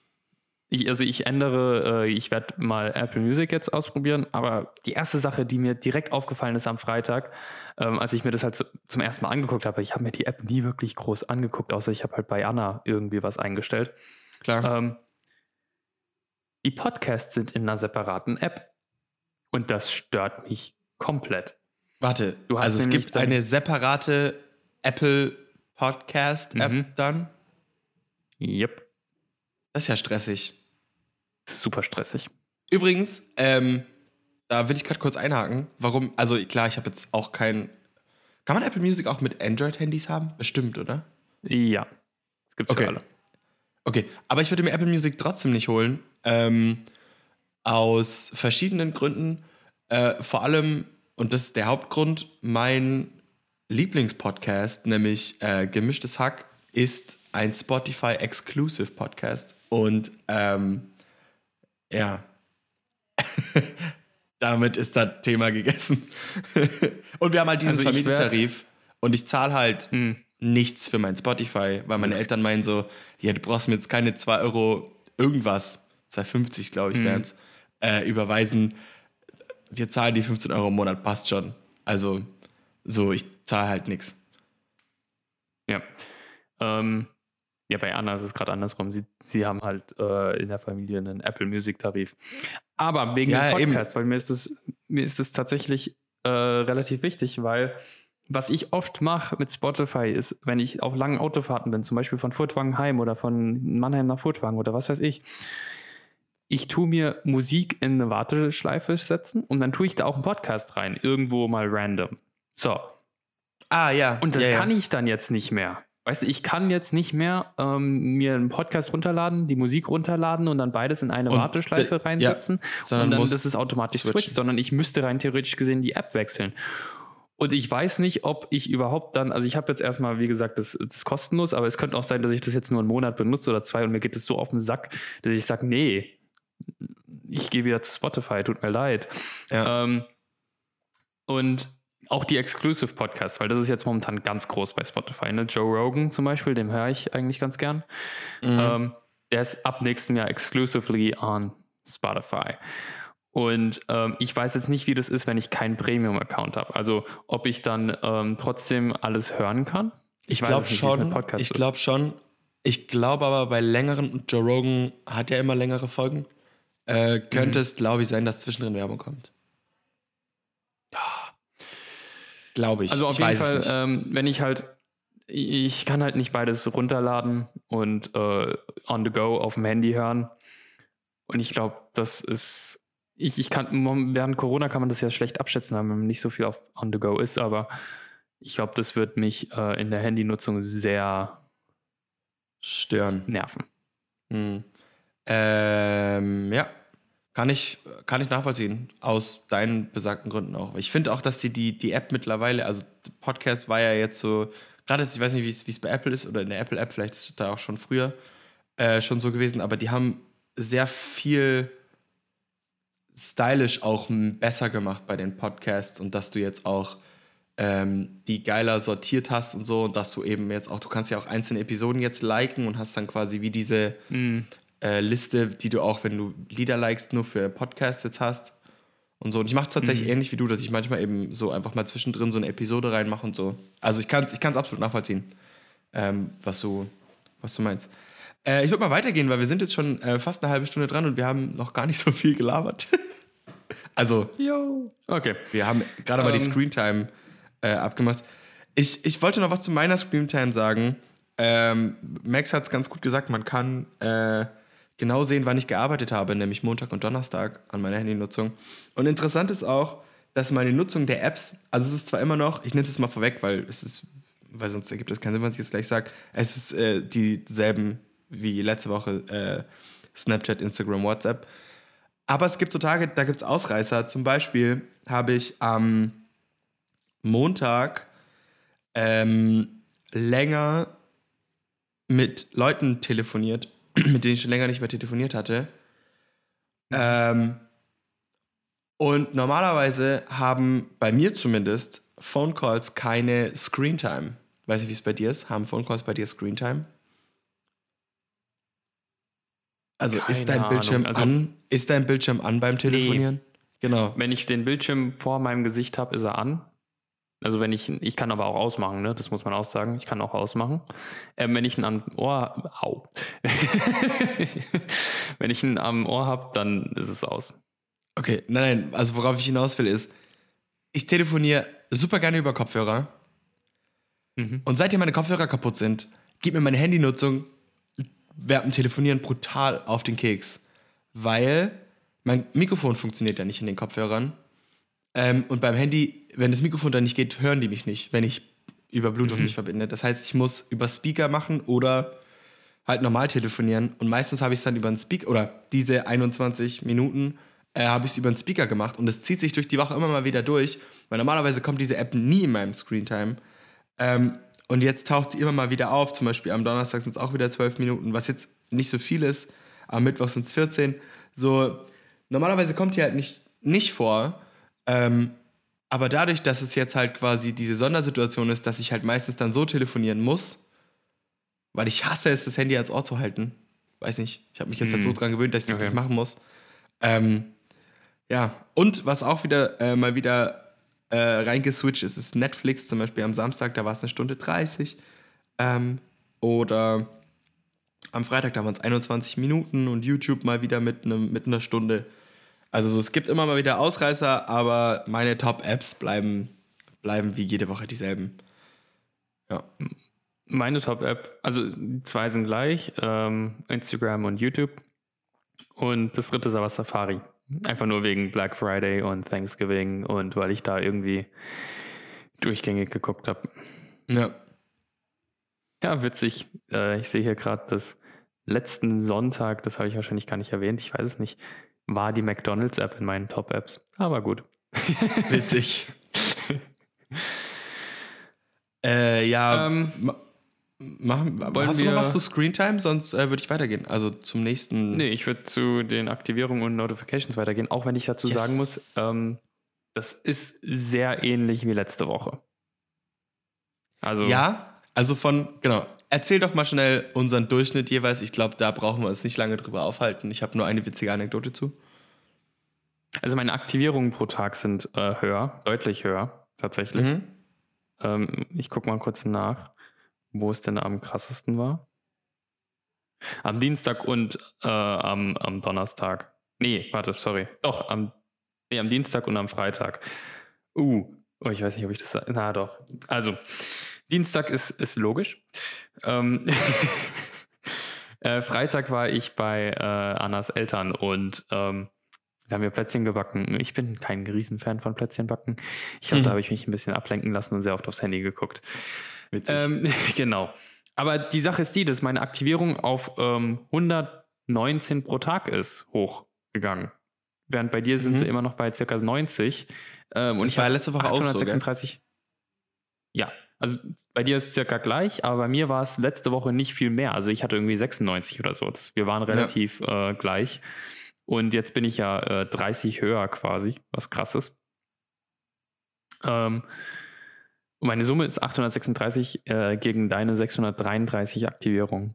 ich, also ich ändere, äh, ich werde mal Apple Music jetzt ausprobieren, aber die erste Sache, die mir direkt aufgefallen ist am Freitag, ähm, als ich mir das halt zu, zum ersten Mal angeguckt habe, ich habe mir die App nie wirklich groß angeguckt, außer ich habe halt bei Anna irgendwie was eingestellt. Klar. Ähm, die Podcasts sind in einer separaten App. Und das stört mich komplett. Warte, du hast also es gibt eine separate Apple Podcast-App Mhm. dann? Yep. Das ist ja stressig. Super stressig. Übrigens, ähm, da will ich gerade kurz einhaken. Warum? Also klar, ich habe jetzt auch kein. Kann man Apple Music auch mit Android-Handys haben? Bestimmt, oder? Ja. Das gibt's Okay. für alle. Okay, aber ich würde mir Apple Music trotzdem nicht holen. Ähm, aus verschiedenen Gründen. Äh, vor allem, und das ist der Hauptgrund, mein Lieblingspodcast, nämlich äh, Gemischtes Hack, ist ein Spotify Exclusive Podcast. Und ähm, ja, damit ist das Thema gegessen. und wir haben halt diesen Also Familientarif. Und ich zahle halt Hm. nichts für mein Spotify, weil meine Eltern meinen so, ja, du brauchst mir jetzt keine 2 Euro irgendwas, 2,50 glaube ich Mhm. wären es, äh, überweisen. Wir zahlen die 15 Euro im Monat, passt schon. Also so, ich zahle halt nichts. Ja. Ähm, ja, bei Anna ist es gerade andersrum. Sie, sie haben halt äh, in der Familie einen Apple Music Tarif. Aber wegen Ja, dem eben. Podcast, weil mir ist das, mir ist das tatsächlich äh, relativ wichtig, weil was ich oft mache mit Spotify ist, wenn ich auf langen Autofahrten bin, zum Beispiel von Furtwangen heim oder von Mannheim nach Furtwangen oder was weiß ich, ich tue mir Musik in eine Warteschleife setzen und dann tue ich da auch einen Podcast rein, irgendwo mal random. So, Ah, ja. und das ja, ja. kann ich dann jetzt nicht mehr. Weißt du, ich kann jetzt nicht mehr ähm, mir einen Podcast runterladen, die Musik runterladen und dann beides in eine Und Warteschleife de- reinsetzen sondern und dann das ist automatisch switchen. switcht, sondern ich müsste rein theoretisch gesehen die App wechseln. Und ich weiß nicht, ob ich überhaupt dann, also ich habe jetzt erstmal, wie gesagt, das, das ist kostenlos, aber es könnte auch sein, dass ich das jetzt nur einen Monat benutze oder zwei und mir geht es so auf den Sack, dass ich sage, nee, ich gehe wieder zu Spotify, tut mir leid. Ja. Ähm, und auch die Exclusive Podcasts, weil das ist jetzt momentan ganz groß bei Spotify. Ne? Joe Rogan zum Beispiel, dem höre ich eigentlich ganz gern. Mhm. Ähm, der ist ab nächstem Jahr exclusively on Spotify. Und ähm, ich weiß jetzt nicht, wie das ist, wenn ich keinen Premium-Account habe. Also ob ich dann ähm, trotzdem alles hören kann. Ich weiß glaube schon. Ich glaube schon. Ich glaube aber bei längeren, Joe Rogan hat ja immer längere Folgen, äh, könnte Mhm. es, glaube ich, sein, dass zwischendrin Werbung kommt. Glaube ich. Also auf ich jeden Fall, ähm, wenn ich halt, ich kann halt nicht beides runterladen und äh, on the go auf dem Handy hören. Und ich glaube, das ist, ich, ich kann, während Corona kann man das ja schlecht abschätzen, weil man nicht so viel auf on the go ist, aber ich glaube, das wird mich äh, in der Handynutzung sehr Stören. nerven. Hm. Ähm, ja. Kann ich, kann ich nachvollziehen. Aus deinen besagten Gründen auch. Ich finde auch, dass die, die, die App mittlerweile, also Podcast war ja jetzt so, gerade ich weiß nicht, wie es- bei Apple ist oder in der Apple-App, vielleicht ist es da auch schon früher äh, schon so gewesen, aber die haben sehr viel stylisch auch besser gemacht bei den Podcasts und dass du jetzt auch ähm, die geiler sortiert hast und so und dass du eben jetzt auch, du kannst ja auch einzelne Episoden jetzt liken und hast dann quasi wie diese äh, Liste, die du auch, wenn du Lieder likest, nur für Podcasts jetzt hast und so. Und ich mache es tatsächlich Mhm. ähnlich wie du, dass ich manchmal eben so einfach mal zwischendrin so eine Episode reinmache und so. Also ich kann es ich kann's absolut nachvollziehen, ähm, was, du, was du meinst. Äh, ich würde mal weitergehen, weil wir sind jetzt schon äh, fast eine halbe Stunde dran und wir haben noch gar nicht so viel gelabert. also Jo. Okay. wir haben gerade mal die Ähm. Screentime äh, abgemacht. Ich, ich wollte noch was zu meiner Screentime sagen. Ähm, Max hat es ganz gut gesagt, man kann äh, genau sehen, wann ich gearbeitet habe, nämlich Montag und Donnerstag an meiner Handynutzung. Und interessant ist auch, dass meine Nutzung der Apps, also es ist zwar immer noch, ich nehme es mal vorweg, weil es ist, weil sonst ergibt es keinen Sinn, was ich jetzt gleich sage, es ist äh, dieselben wie letzte Woche äh, Snapchat, Instagram, WhatsApp. Aber es gibt so Tage, da gibt es Ausreißer. Zum Beispiel habe ich am Montag ähm, länger mit Leuten telefoniert, mit denen ich schon länger nicht mehr telefoniert hatte. Ähm, Und normalerweise haben bei mir zumindest Phone Calls keine Screen Time. Weiß ich, wie es bei dir ist. Haben Phone Calls bei dir Screen Time? Also ist Keine dein Bildschirm also- an? Ist dein Bildschirm an beim Telefonieren? Genau. Wenn ich den Bildschirm vor meinem Gesicht habe, ist er an. Also wenn ich, ich kann aber auch ausmachen, ne? das muss man auch sagen. Ich kann auch ausmachen. Ähm, wenn ich ihn am Ohr, au. wenn ich ihn am Ohr habe, dann ist es aus. Okay, nein, nein, also worauf ich hinaus will ist, ich telefoniere super gerne über Kopfhörer Mhm. und seitdem meine Kopfhörer kaputt sind, geht mir meine Handynutzung während dem Telefonieren brutal auf den Keks, weil mein Mikrofon funktioniert ja nicht in den Kopfhörern ähm, und beim Handy, wenn das Mikrofon dann nicht geht, hören die mich nicht, wenn ich über Bluetooth Mhm. mich verbinde. Das heißt, ich muss über Speaker machen oder halt normal telefonieren und meistens habe ich es dann über einen Speaker oder diese 21 Minuten äh, habe ich es über einen Speaker gemacht und es zieht sich durch die Woche immer mal wieder durch, weil normalerweise kommt diese App nie in meinem Screentime. Ähm, und jetzt taucht sie immer mal wieder auf, zum Beispiel am Donnerstag sind es auch wieder 12 Minuten, was jetzt nicht so viel ist, am Mittwoch sind es 14. So, normalerweise kommt die halt nicht, nicht vor, ähm, aber dadurch, dass es jetzt halt quasi diese Sondersituation ist, dass ich halt meistens dann so telefonieren muss, weil ich hasse es, das Handy ans Ohr zu halten. Weiß nicht, ich habe mich jetzt halt so Hm. dran gewöhnt, dass ich das Okay. nicht machen muss. Ähm, ja, und was auch wieder äh, mal wieder äh, reingeswitcht ist, ist Netflix, zum Beispiel am Samstag, da war es eine Stunde 30. Ähm, oder am Freitag, da waren es 21 Minuten und YouTube mal wieder mit, einem mit einer Stunde. Also so, es gibt immer mal wieder Ausreißer, aber meine Top-Apps bleiben, bleiben wie jede Woche dieselben. Ja. Meine Top-App, also zwei sind gleich, ähm, Instagram und YouTube. Und das dritte ist aber Safari. Einfach nur wegen Black Friday und Thanksgiving und weil ich da irgendwie durchgängig geguckt habe. Ja. Ja, witzig. Äh, ich sehe hier gerade, dass letzten Sonntag, das habe ich wahrscheinlich gar nicht erwähnt, ich weiß es nicht, war die McDonalds-App in meinen Top-Apps. Aber gut. Witzig. äh, ja, Ähm, ma machen, hast du noch was zu Screentime? Sonst äh, würde ich weitergehen. Also zum nächsten. Nee, ich würde zu den Aktivierungen und Notifications weitergehen, auch wenn ich dazu Yes. sagen muss, ähm, das ist sehr ähnlich wie letzte Woche. Also, Ja, also von, genau. Erzähl doch mal schnell unseren Durchschnitt jeweils. Ich glaube, da brauchen wir uns nicht lange drüber aufhalten. Ich habe nur eine witzige Anekdote zu. also meine Aktivierungen pro Tag sind äh, höher, deutlich höher, tatsächlich. Mhm. Ähm, ich gucke mal kurz nach, wo es denn am krassesten war. Am Dienstag und äh, am, am Donnerstag. Nee, warte, sorry. Doch, am, nee, am Dienstag und am Freitag. Uh, oh, ich weiß nicht, ob ich das. Na doch. Also, Dienstag ist, ist logisch. Ähm, äh, Freitag war ich bei äh, Annas Eltern und ähm, da haben wir Plätzchen gebacken. Ich bin kein Riesenfan von Plätzchen backen. Ich glaube, Mhm. da habe ich mich ein bisschen ablenken lassen und sehr oft aufs Handy geguckt. Witzig. Ähm, genau. Aber die Sache ist die, dass meine Aktivierung auf ähm, 119 pro Tag ist hochgegangen. Während bei dir sind Mhm. sie immer noch bei ca. 90. Ähm, und ich war letzte Woche auch so, gell? 836. ja, also bei dir ist es circa gleich, aber bei mir war es letzte Woche nicht viel mehr. Also ich hatte irgendwie 96 oder so. Das, wir waren relativ äh, gleich. Und jetzt bin ich ja äh, 30 höher quasi, was krass ist. Ähm, und meine Summe ist 836 äh, gegen deine 633 Aktivierungen.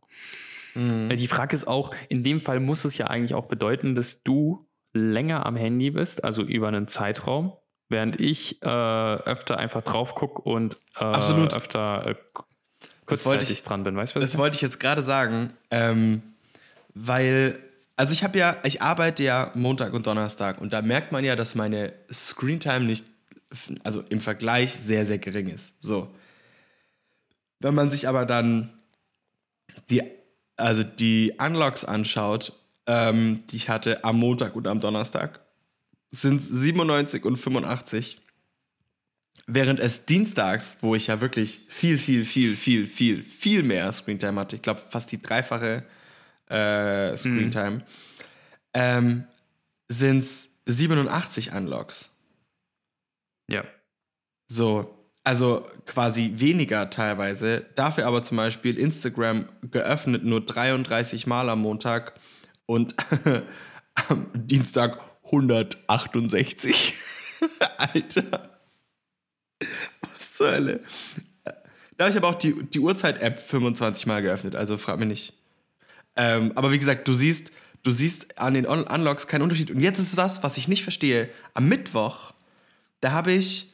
Mhm. Äh, Die Frage ist auch, in dem Fall muss es ja eigentlich auch bedeuten, dass du länger am Handy bist, also über einen Zeitraum, während ich äh, öfter einfach drauf gucke und äh, Absolut. öfter äh, kurzzeitig ich- dran bin. Weißt du, was Das ich wollte ich jetzt gerade sagen, ähm, weil, also ich habe ja, ich arbeite ja Montag und Donnerstag und da merkt man ja, dass meine Screentime nicht, also im Vergleich sehr, sehr gering ist. So. Wenn man sich aber dann die, also die Unlocks anschaut, ähm, die ich hatte am Montag und am Donnerstag, sind 97 und 85. Während es dienstags, wo ich ja wirklich viel, viel, viel, viel, viel, viel mehr Screentime hatte, ich glaube fast die dreifache äh, Screentime, ähm, sind es 87 Unlocks. Ja. So, also quasi weniger teilweise. Dafür aber zum Beispiel Instagram geöffnet nur 33 Mal am Montag und am Dienstag 168. Alter. Was zur Hölle? Da habe ich aber auch die, die Uhrzeit-App 25 Mal geöffnet, also frag mich nicht. Ähm, aber wie gesagt, du siehst, du siehst an den Un Unlocks keinen Unterschied. Und jetzt ist was, was ich nicht verstehe. Am Mittwoch, da habe ich,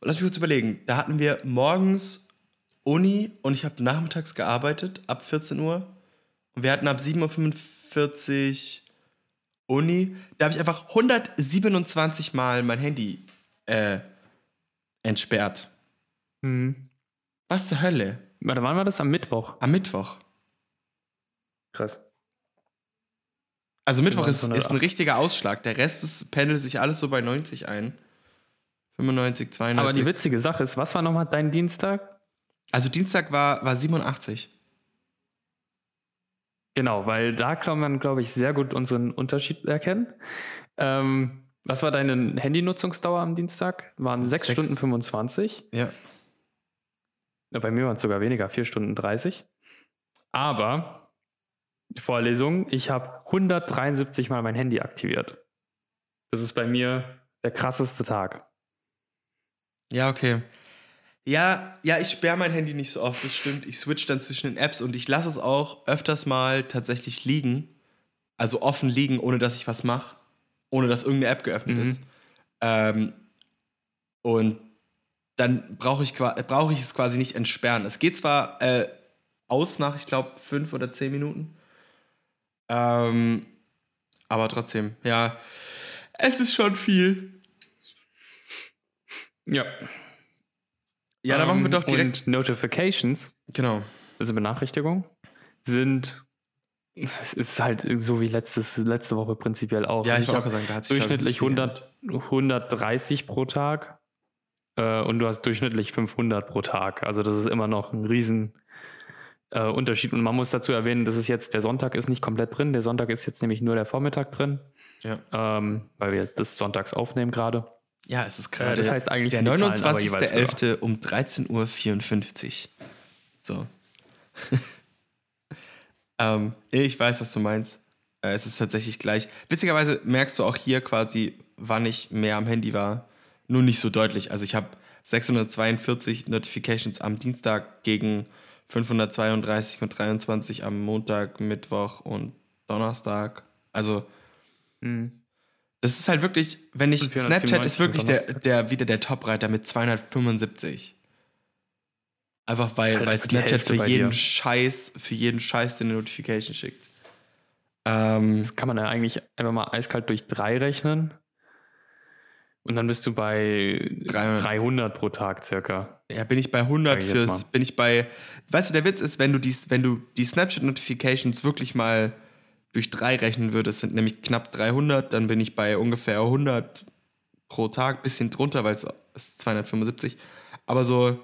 lass mich kurz überlegen, da hatten wir morgens Uni und ich habe nachmittags gearbeitet ab 14 Uhr. Und wir hatten ab 7.45 Uhr Uni. Da habe ich einfach 127 Mal mein Handy äh, entsperrt. Mhm. Was zur Hölle? Warte, wann war das? Am Mittwoch. Am Mittwoch. Krass. Also Mittwoch ist, 908. ist ein richtiger Ausschlag. Der Rest ist, pendelt sich alles so bei 90 ein. 95, 92. Aber die witzige Sache ist, was war nochmal dein Dienstag? also Dienstag war, war 87. Genau, weil da kann man, glaube ich, sehr gut unseren Unterschied erkennen. Ähm, was war deine Handynutzungsdauer am Dienstag? Waren 6 Sechs. Stunden 25. Ja. Ja, Bei mir waren es sogar weniger, 4 Stunden 30. Aber, Vorlesung, ich habe 173 Mal mein Handy aktiviert. Das ist bei mir der krasseste Tag. Ja, okay. Ja, ja, ich sperre mein Handy nicht so oft, das stimmt. Ich switch dann zwischen den Apps und ich lasse es auch öfters mal tatsächlich liegen. Also offen liegen, ohne dass ich was mache. Ohne dass irgendeine App geöffnet Mhm. ist. Ähm, und dann brauche ich, brauche ich es quasi nicht entsperren. Es geht zwar äh, aus nach, ich glaube, fünf oder zehn Minuten. Ähm, aber trotzdem, ja, es ist schon viel. Ja. Ja, dann machen wir Ähm, doch direkt. Und Notifications, Genau. also Benachrichtigungen, sind. Es ist halt so wie letztes, letzte Woche prinzipiell auch. Ja, ich wollte auch sagen, da hat sich ich, durchschnittlich nicht viel 100, 130 pro Tag äh, und du hast durchschnittlich 500 pro Tag. Also das ist immer noch ein riesen äh, Unterschied. Und man muss dazu erwähnen, dass es jetzt der Sonntag ist nicht komplett drin. Der Sonntag ist jetzt nämlich nur der Vormittag drin, Ja. ähm, weil wir das sonntags aufnehmen gerade. Ja, es ist Äh, gerade. das heißt eigentlich der sind die Zahlen aber jeweils 29.11. um 13.54 Uhr. So. ähm, ich weiß, was du meinst. Äh, es ist tatsächlich gleich. Witzigerweise merkst du auch hier quasi, wann ich mehr am Handy war. Nur nicht so deutlich. Also ich habe 642 Notifications am Dienstag gegen 532 und 23 am Montag, Mittwoch und Donnerstag. Also Mhm. Das ist halt wirklich, wenn ich, Und 497 Snapchat ist wirklich der, der, wieder der Top-Reiter mit 275. Einfach weil, halt weil Snapchat für jeden. Scheiß, für jeden Scheiß dir eine Notification schickt. Ähm, Das kann man ja eigentlich einfach mal eiskalt durch drei rechnen. Und dann bist du bei 300. 300 pro Tag circa. ja, bin ich bei 100 Sag ich fürs, bin ich bei, weißt du, der Witz ist, wenn du die, wenn du die Snapchat-Notifications wirklich mal durch drei rechnen würdest, sind nämlich knapp 300, dann bin ich bei ungefähr 100 pro Tag, bisschen drunter, weil es ist 275. Aber so,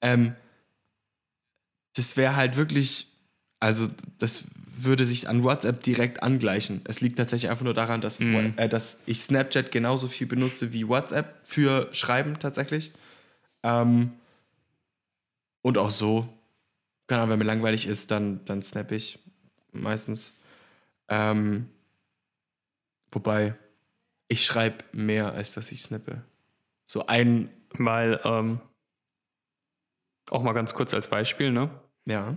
ähm, das wäre halt wirklich, also das würde sich an WhatsApp direkt angleichen. Es liegt tatsächlich einfach nur daran, dass, Mhm. äh, dass ich Snapchat genauso viel benutze wie WhatsApp für Schreiben tatsächlich. Ähm, und auch so. Keine Ahnung, wenn mir langweilig ist, dann, dann snap ich meistens. Ähm, wobei, ich schreibe mehr, als dass ich snappe. So ein, Weil, ähm, auch mal ganz kurz als Beispiel, ne? ja.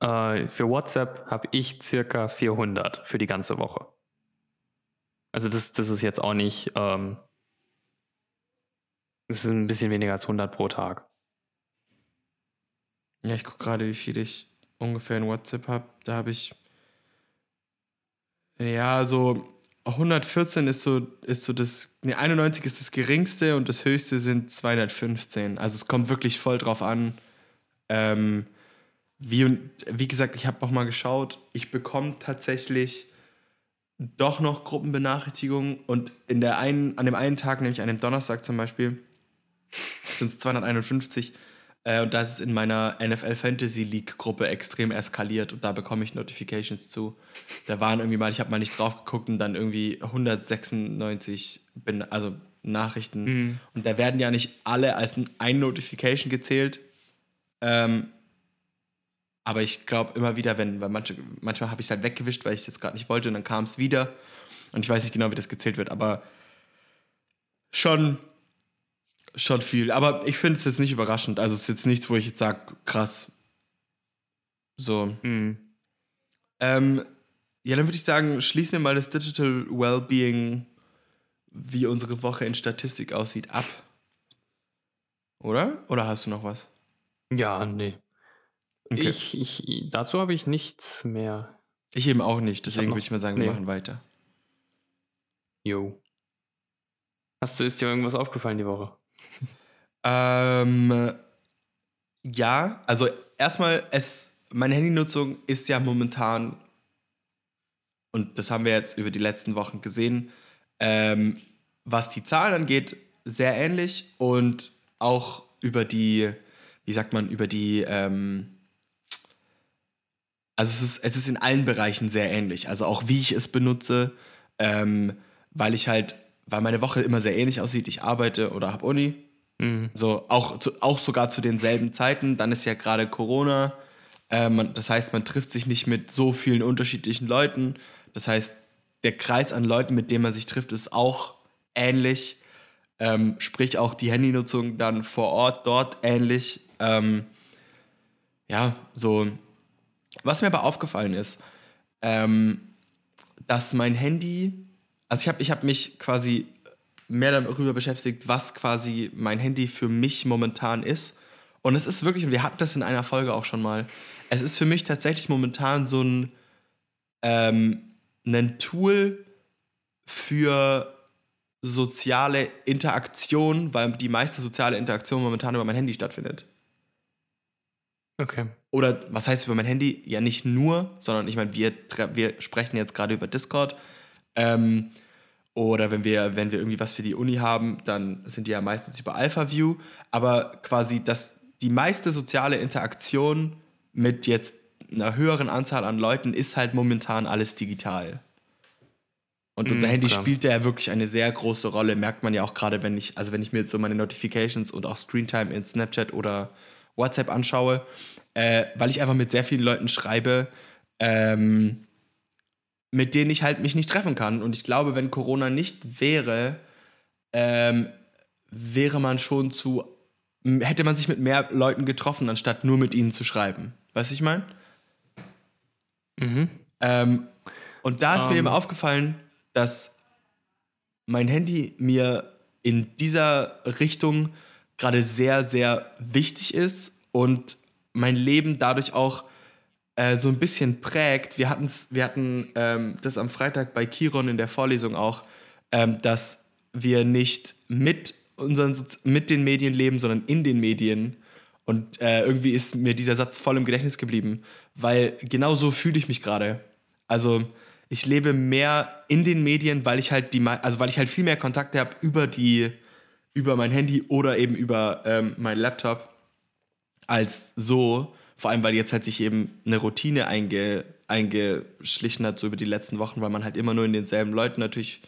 Äh, für WhatsApp habe ich circa 400 für die ganze Woche. Also das, das ist jetzt auch nicht, ähm, das ist ein bisschen weniger als 100 pro Tag. Ja, ich gucke gerade, wie viel ich ungefähr in WhatsApp habe. Da habe ich. Ja, so 114 ist so, ist so das. Ne, 91 ist das geringste und das höchste sind 215. Also es kommt wirklich voll drauf an. Ähm, wie, wie gesagt, ich habe mal geschaut. Ich bekomme tatsächlich doch noch Gruppenbenachrichtigungen und in der einen, an dem einen Tag, nämlich an dem Donnerstag zum Beispiel, sind es 251. Äh, und da ist in meiner NFL Fantasy League Gruppe extrem eskaliert und da bekomme ich Notifications zu. Da waren irgendwie mal, ich habe mal nicht drauf geguckt und dann irgendwie 196 bin, also Nachrichten. Mhm. Und da werden ja nicht alle als ein- ein Notification gezählt. Ähm, aber ich glaube immer wieder, wenn, weil manche, manchmal habe ich es halt weggewischt, weil ich es jetzt gerade nicht wollte und dann kam es wieder. Und ich weiß nicht genau, wie das gezählt wird, aber schon, schon viel. Aber ich finde es jetzt nicht überraschend. Also es ist jetzt nichts, wo ich jetzt sage, krass. So. Mhm. Ähm, ja, dann würde ich sagen, schließen wir mal das Digital Wellbeing, wie unsere Woche in Statistik aussieht, ab. Oder? Oder hast du noch was? Ja, nee. Okay. Ich, ich, dazu habe ich nichts mehr. Ich eben auch nicht, deswegen würde ich mal sagen, wir nee. machen weiter. Jo. Hast du, ist dir irgendwas aufgefallen die Woche? Ähm, ja, also erstmal, es, meine Handynutzung ist ja momentan, und das haben wir jetzt über die letzten Wochen gesehen, ähm, was die Zahlen angeht, sehr ähnlich und auch über die, wie sagt man, über die, ähm, also es ist, es ist in allen Bereichen sehr ähnlich. Also auch wie ich es benutze, ähm, weil ich halt, weil meine Woche immer sehr ähnlich aussieht. Ich arbeite oder habe Uni, Mhm. so, auch, zu, auch sogar zu denselben Zeiten. Dann ist ja gerade Corona. Äh, man, das heißt, man trifft sich nicht mit so vielen unterschiedlichen Leuten. Das heißt, der Kreis an Leuten, mit dem man sich trifft, ist auch ähnlich. Ähm, sprich auch die Handynutzung dann vor Ort dort ähnlich. Ähm, ja, so. Was mir aber aufgefallen ist, ähm, dass mein Handy, also ich habe ich hab mich quasi mehr darüber beschäftigt, was quasi mein Handy für mich momentan ist. Und es ist wirklich, und wir hatten das in einer Folge auch schon mal, es ist für mich tatsächlich momentan so ein, ähm, ein Tool für soziale Interaktion, weil die meiste soziale Interaktion momentan über mein Handy stattfindet. Okay. Oder was heißt über mein Handy? Ja, nicht nur, sondern ich meine, wir, wir sprechen jetzt gerade über Discord. Ähm, oder wenn wir, wenn wir irgendwie was für die Uni haben, dann sind die ja meistens über AlphaView. Aber quasi das, die meiste soziale Interaktion mit jetzt einer höheren Anzahl an Leuten ist halt momentan alles digital. Und unser Mm, Handy klar. spielt da ja wirklich eine sehr große Rolle, merkt man ja auch gerade, wenn ich, also wenn ich mir jetzt so meine Notifications und auch Screentime in Snapchat oder WhatsApp anschaue, äh, weil ich einfach mit sehr vielen Leuten schreibe, ähm, mit denen ich halt mich nicht treffen kann. Und ich glaube, wenn Corona nicht wäre, ähm, wäre man schon zu, hätte man sich mit mehr Leuten getroffen, anstatt nur mit ihnen zu schreiben. Weißt du, ich meine? Mhm. Ähm, und da ist mir Ähm. eben aufgefallen, dass mein Handy mir in dieser Richtung gerade sehr, sehr wichtig ist und mein Leben dadurch auch äh, so ein bisschen prägt. Wir, hatten's, wir hatten ähm, das am Freitag bei Kiron in der Vorlesung auch, ähm, dass wir nicht mit, unseren, mit den Medien leben, sondern in den Medien. Und äh, irgendwie ist mir dieser Satz voll im Gedächtnis geblieben, weil genau so fühle ich mich gerade. Also ich lebe mehr in den Medien, weil ich halt die, also weil ich halt viel mehr Kontakte habe über die, über mein Handy oder eben über ähm, meinen Laptop als so. Vor allem, weil jetzt halt sich eben eine Routine einge, eingeschlichen hat, so über die letzten Wochen, weil man halt immer nur in denselben Leuten natürlich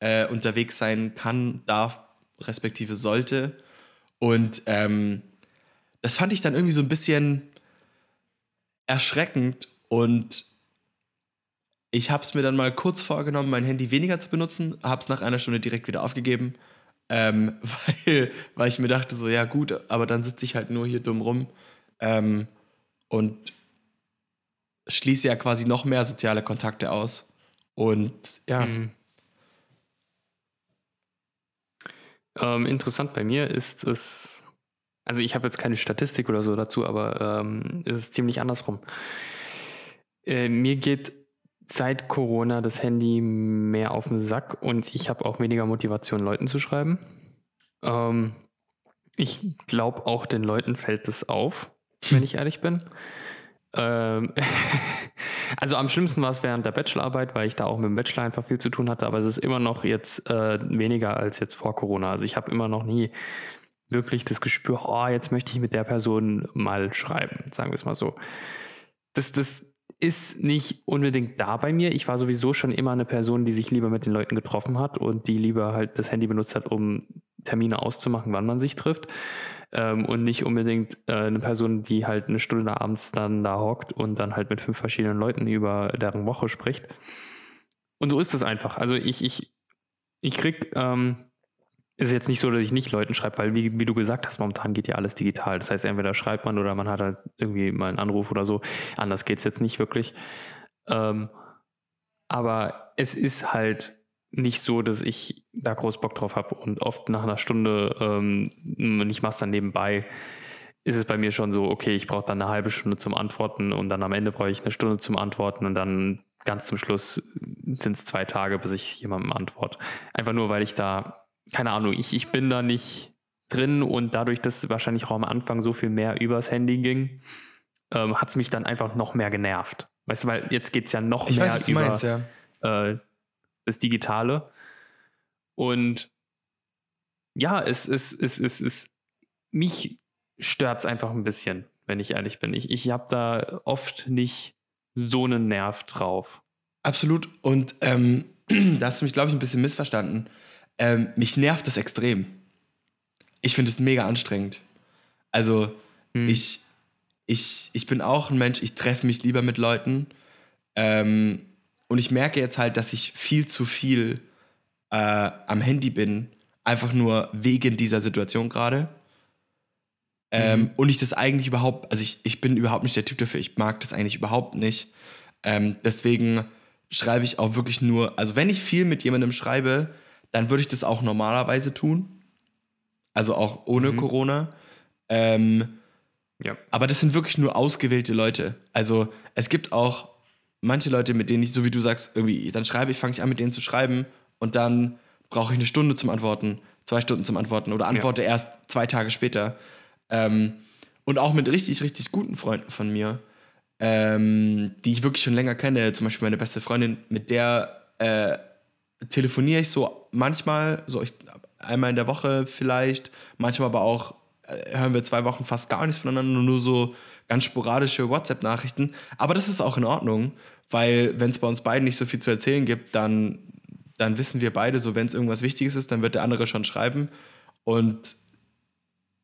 äh, unterwegs sein kann, darf, respektive sollte. Und ähm, das fand ich dann irgendwie so ein bisschen erschreckend und ich habe es mir dann mal kurz vorgenommen, mein Handy weniger zu benutzen, habe es nach einer Stunde direkt wieder aufgegeben, ähm, weil, weil ich mir dachte, so ja gut, aber dann sitze ich halt nur hier dumm rum ähm, und schließe ja quasi noch mehr soziale Kontakte aus. Und ja, Mhm. Ähm, interessant bei mir ist es, also ich habe jetzt keine Statistik oder so dazu, aber ähm, es ist ziemlich andersrum. Äh, mir geht seit Corona das Handy mehr auf den Sack und ich habe auch weniger Motivation, Leuten zu schreiben. Ähm, ich glaube, auch den Leuten fällt das auf, wenn ich ehrlich bin. Ähm, also am schlimmsten war es während der Bachelorarbeit, weil ich da auch mit dem Bachelor einfach viel zu tun hatte, aber es ist immer noch jetzt äh, weniger als jetzt vor Corona. Also ich habe immer noch nie wirklich das Gespür, oh, jetzt möchte ich mit der Person mal schreiben, sagen wir es mal so. Das, das ist nicht unbedingt da bei mir. Ich war sowieso schon immer eine Person, die sich lieber mit den Leuten getroffen hat und die lieber halt das Handy benutzt hat, um Termine auszumachen, wann man sich trifft. Ähm, und nicht unbedingt äh, eine Person, die halt eine Stunde abends dann da hockt und dann halt mit fünf verschiedenen Leuten über deren Woche spricht. Und so ist es einfach. Also ich, ich, ich krieg, ähm, ist jetzt nicht so, dass ich nicht Leuten schreibe, weil wie, wie du gesagt hast, momentan geht ja alles digital. Das heißt, entweder schreibt man oder man hat halt irgendwie mal einen Anruf oder so. Anders geht es jetzt nicht wirklich. Ähm, aber es ist halt nicht so, dass ich da groß Bock drauf habe und oft nach einer Stunde, ähm, ich mache es dann nebenbei, ist es bei mir schon so, okay, ich brauche dann eine halbe Stunde zum Antworten und dann am Ende brauche ich eine Stunde zum Antworten und dann ganz zum Schluss sind es zwei Tage, bis ich jemandem antworte. Einfach nur, weil ich da, keine Ahnung, ich, ich bin da nicht drin und dadurch, dass wahrscheinlich auch am Anfang so viel mehr übers Handy ging, ähm, hat es mich dann einfach noch mehr genervt. Weißt du, weil jetzt geht es ja noch Ich mehr weiß, über meinst, ja. äh, das Digitale. Und ja, es ist, es ist, es ist, mich stört es einfach ein bisschen, wenn ich ehrlich bin. Ich, ich habe da oft nicht so einen Nerv drauf. Absolut. Und ähm, da hast du mich, glaube ich, ein bisschen missverstanden. Ähm, mich nervt das extrem. Ich finde es mega anstrengend. Also, Hm. ich, ich, ich bin auch ein Mensch, ich treffe mich lieber mit Leuten. Ähm, und ich merke jetzt halt, dass ich viel zu viel äh, am Handy bin. Einfach nur wegen dieser Situation gerade. Ähm, Mhm. Und ich das eigentlich überhaupt, also ich, ich bin überhaupt nicht der Typ dafür, ich mag das eigentlich überhaupt nicht. Ähm, deswegen schreibe ich auch wirklich nur, also wenn ich viel mit jemandem schreibe, dann würde ich das auch normalerweise tun. Also auch ohne Mhm. Corona. Ähm, Ja. aber das sind wirklich nur ausgewählte Leute. Also es gibt auch manche Leute, mit denen ich, so wie du sagst, irgendwie, dann schreibe ich, fange ich an, mit denen zu schreiben und dann brauche ich eine Stunde zum Antworten, zwei Stunden zum Antworten oder antworte erst zwei Tage später. Ähm, und auch mit richtig, richtig guten Freunden von mir, ähm, die ich wirklich schon länger kenne, zum Beispiel meine beste Freundin, mit der äh, telefoniere ich so manchmal, so ich, einmal in der Woche vielleicht, manchmal aber auch äh, hören wir zwei Wochen fast gar nichts voneinander, nur so ganz sporadische WhatsApp-Nachrichten. Aber das ist auch in Ordnung, weil wenn es bei uns beiden nicht so viel zu erzählen gibt, dann, dann wissen wir beide, so wenn es irgendwas Wichtiges ist, dann wird der andere schon schreiben. Und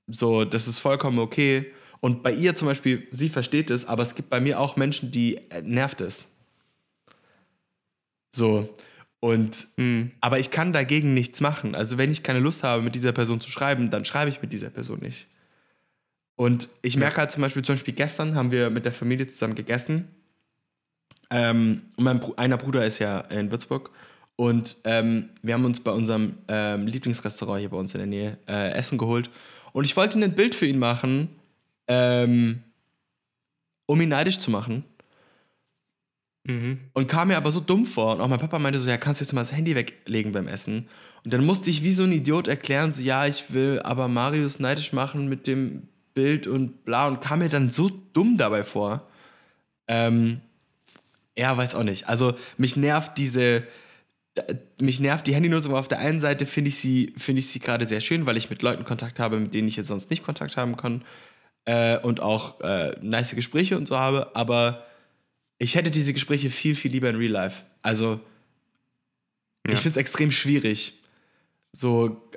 so, das ist vollkommen okay. Und bei ihr zum Beispiel, sie versteht es, aber es gibt bei mir auch Menschen, die äh, nervt es. So. Und Hm. aber ich kann dagegen nichts machen. Also wenn ich keine Lust habe, mit dieser Person zu schreiben, dann schreibe ich mit dieser Person nicht. Und ich merke halt zum Beispiel, zum Beispiel gestern haben wir mit der Familie zusammen gegessen. Ähm, und mein Bru einer Bruder ist ja in Würzburg. Und ähm, wir haben uns bei unserem ähm, Lieblingsrestaurant hier bei uns in der Nähe äh, Essen geholt. Und ich wollte ein Bild für ihn machen, ähm, um ihn neidisch zu machen. Mhm. Und kam mir aber so dumm vor. Und auch mein Papa meinte so, ja, kannst du jetzt mal das Handy weglegen beim Essen? Und dann musste ich wie so ein Idiot erklären, so, ja, ich will aber Marius neidisch machen mit dem Bild und bla. Und kam mir dann so dumm dabei vor. Ähm, ja, weiß auch nicht. Also mich nervt diese, mich nervt die Handynutzung. Auf der einen Seite finde ich sie, finde ich sie gerade sehr schön, weil ich mit Leuten Kontakt habe, mit denen ich jetzt sonst nicht Kontakt haben kann. Äh, und auch äh, nice Gespräche und so habe. Aber ich hätte diese Gespräche viel, viel lieber in Real Life. Also, Ja. ich finde es extrem schwierig, so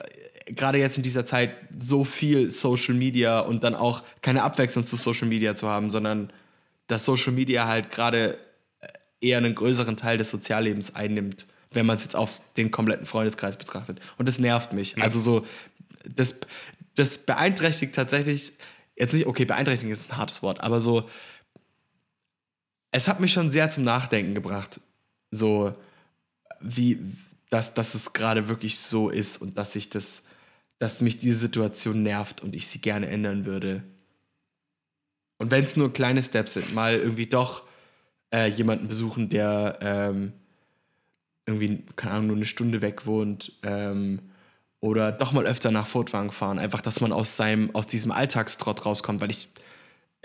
gerade jetzt in dieser Zeit so viel Social Media und dann auch keine Abwechslung zu Social Media zu haben, sondern dass Social Media halt gerade äh, eher einen größeren Teil des Soziallebens einnimmt, wenn man es jetzt auf den kompletten Freundeskreis betrachtet. Und das nervt mich. Also so, das, das beeinträchtigt tatsächlich, jetzt nicht, okay, beeinträchtigen ist ein hartes Wort, aber so, es hat mich schon sehr zum Nachdenken gebracht, so wie, dass, dass es gerade wirklich so ist und dass ich das, dass mich diese Situation nervt und ich sie gerne ändern würde. Und wenn es nur kleine Steps sind, mal irgendwie doch äh, jemanden besuchen, der ähm, irgendwie, keine Ahnung, nur eine Stunde weg wohnt, ähm, oder doch mal öfter nach Furtwang fahren, einfach, dass man aus seinem, aus diesem Alltagstrott rauskommt, weil ich,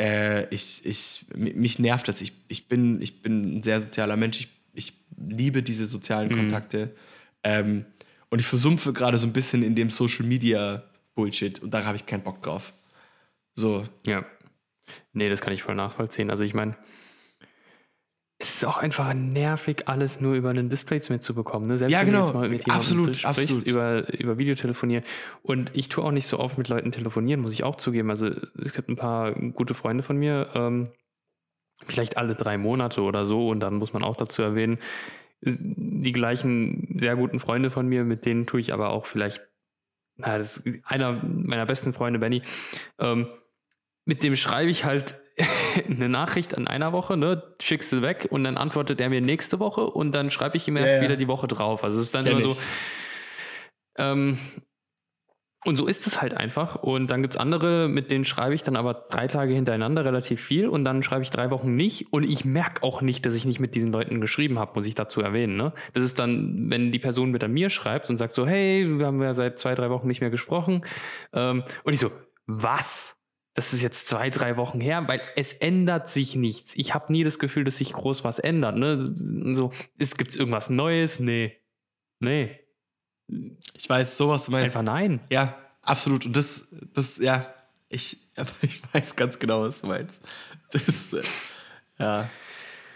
äh, ich, ich, mi- mich nervt das. Ich, ich, bin, ich bin ein sehr sozialer Mensch. Ich, ich liebe diese sozialen Mhm. Kontakte. Ähm, und ich versumpfe gerade so ein bisschen in dem Social Media Bullshit und da habe ich keinen Bock drauf. So, Ja. Nee, das kann ich voll nachvollziehen. Also ich meine, es ist auch einfach nervig, alles nur über ein Display mitzubekommen. Ne? Selbst Ja, wenn du genau. jetzt mal mit jemandem Absolut, sprichst, absolut. Über, über Videotelefonieren. Und ich tue auch nicht so oft mit Leuten telefonieren, muss ich auch zugeben. Also es gibt ein paar gute Freunde von mir, ähm, vielleicht alle drei Monate oder so. Und dann muss man auch dazu erwähnen, die gleichen sehr guten Freunde von mir, mit denen tue ich aber auch vielleicht, na, das ist einer meiner besten Freunde, Benny, ähm, mit dem schreibe ich halt eine Nachricht an einer Woche, ne, schickst du weg und dann antwortet er mir nächste Woche und dann schreibe ich ihm erst Ja, ja. wieder die Woche drauf. Also es ist dann Kenn immer so. Ähm, und so ist es halt einfach. Und dann gibt es andere, mit denen schreibe ich dann aber drei Tage hintereinander relativ viel und dann schreibe ich drei Wochen nicht. Und ich merke auch nicht, dass ich nicht mit diesen Leuten geschrieben habe, muss ich dazu erwähnen. Ne? Das ist dann, wenn die Person mit an mir schreibt und sagt so, hey, wir haben ja seit zwei, drei Wochen nicht mehr gesprochen. Ähm, und ich so, was? Das ist jetzt zwei, drei Wochen her, weil es ändert sich nichts. Ich habe nie das Gefühl, dass sich groß was ändert. Ne? So, es gibt irgendwas Neues? Nee. Nee. Ich weiß so, was du meinst. Einfach nein. Ja, absolut. Und das, das, ja, ich, ich weiß ganz genau, was du meinst. Das, äh, ja.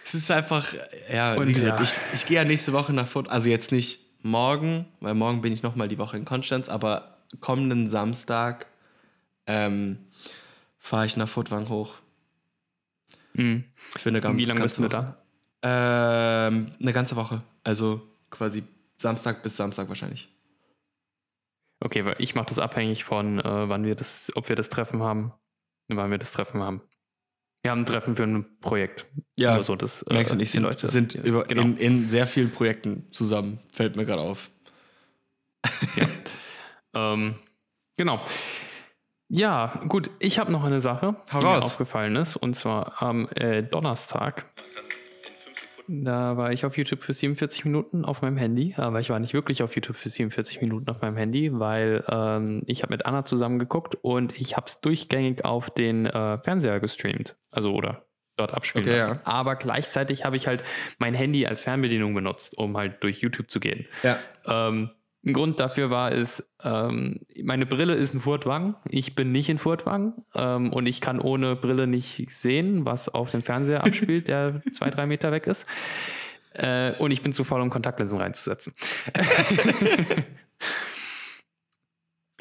Es ist einfach, ja, Und wie gesagt, ja. ich, ich gehe ja nächste Woche nach Furt, also jetzt nicht morgen, weil morgen bin ich nochmal die Woche in Konstanz, aber kommenden Samstag ähm, fahre ich nach Furtwang hoch. Mhm. Für eine ganze, Wie lange bist du Woche. da? Ähm, eine ganze Woche. Also quasi Samstag bis Samstag wahrscheinlich. Okay, weil ich mache das abhängig von, äh, wann wir das, ob wir das Treffen haben, wann wir das Treffen haben. Wir haben ein Treffen für ein Projekt. Ja, Nur so, dass, äh, Max und ich sind, sind die- über, genau. in, in sehr vielen Projekten zusammen, fällt mir gerade auf. Ähm, genau. Ja, gut. Ich habe noch eine Sache, Hau die mir raus. aufgefallen ist. Und zwar am äh, Donnerstag. Da war ich auf YouTube für 47 Minuten auf meinem Handy. Aber ich war nicht wirklich auf YouTube für 47 Minuten auf meinem Handy, weil ähm, ich habe mit Anna zusammen geguckt und ich habe es durchgängig auf den äh, Fernseher gestreamt. Also oder dort abspielen Okay, lassen. ja. Aber gleichzeitig habe ich halt mein Handy als Fernbedienung benutzt, um halt durch YouTube zu gehen. Ja. Ähm, ein Grund dafür war es, ähm, meine Brille ist in Furtwang. Ich bin nicht in Furtwang ähm, und ich kann ohne Brille nicht sehen, was auf dem Fernseher abspielt, der zwei, drei Meter weg ist. Äh, und ich bin zu faul, um Kontaktlinsen reinzusetzen.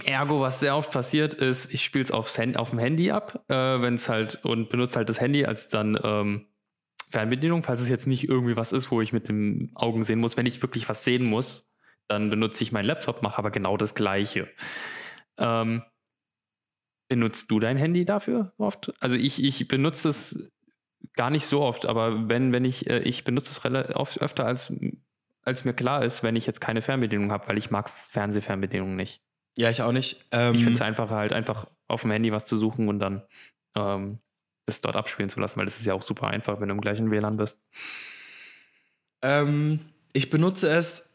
Ergo, was sehr oft passiert ist, ich spiele es aufs Hand, auf dem Handy ab, äh, wenn es halt und benutze halt das Handy als dann ähm, Fernbedienung, falls es jetzt nicht irgendwie was ist, wo ich mit den Augen sehen muss. Wenn ich wirklich was sehen muss, dann benutze ich meinen Laptop, mache aber genau das Gleiche. Ähm, benutzt du dein Handy dafür oft? Also ich, ich benutze es gar nicht so oft, aber wenn, wenn ich, äh, ich benutze es rela- oft öfter, als, als mir klar ist, wenn ich jetzt keine Fernbedienung habe, weil ich mag Fernsehfernbedienung nicht. Ja, ich auch nicht. Ähm, Ich finde es einfacher, halt einfach auf dem Handy was zu suchen und dann ähm, das dort abspielen zu lassen, weil das ist ja auch super einfach, wenn du im gleichen WLAN bist. ähm, ich benutze es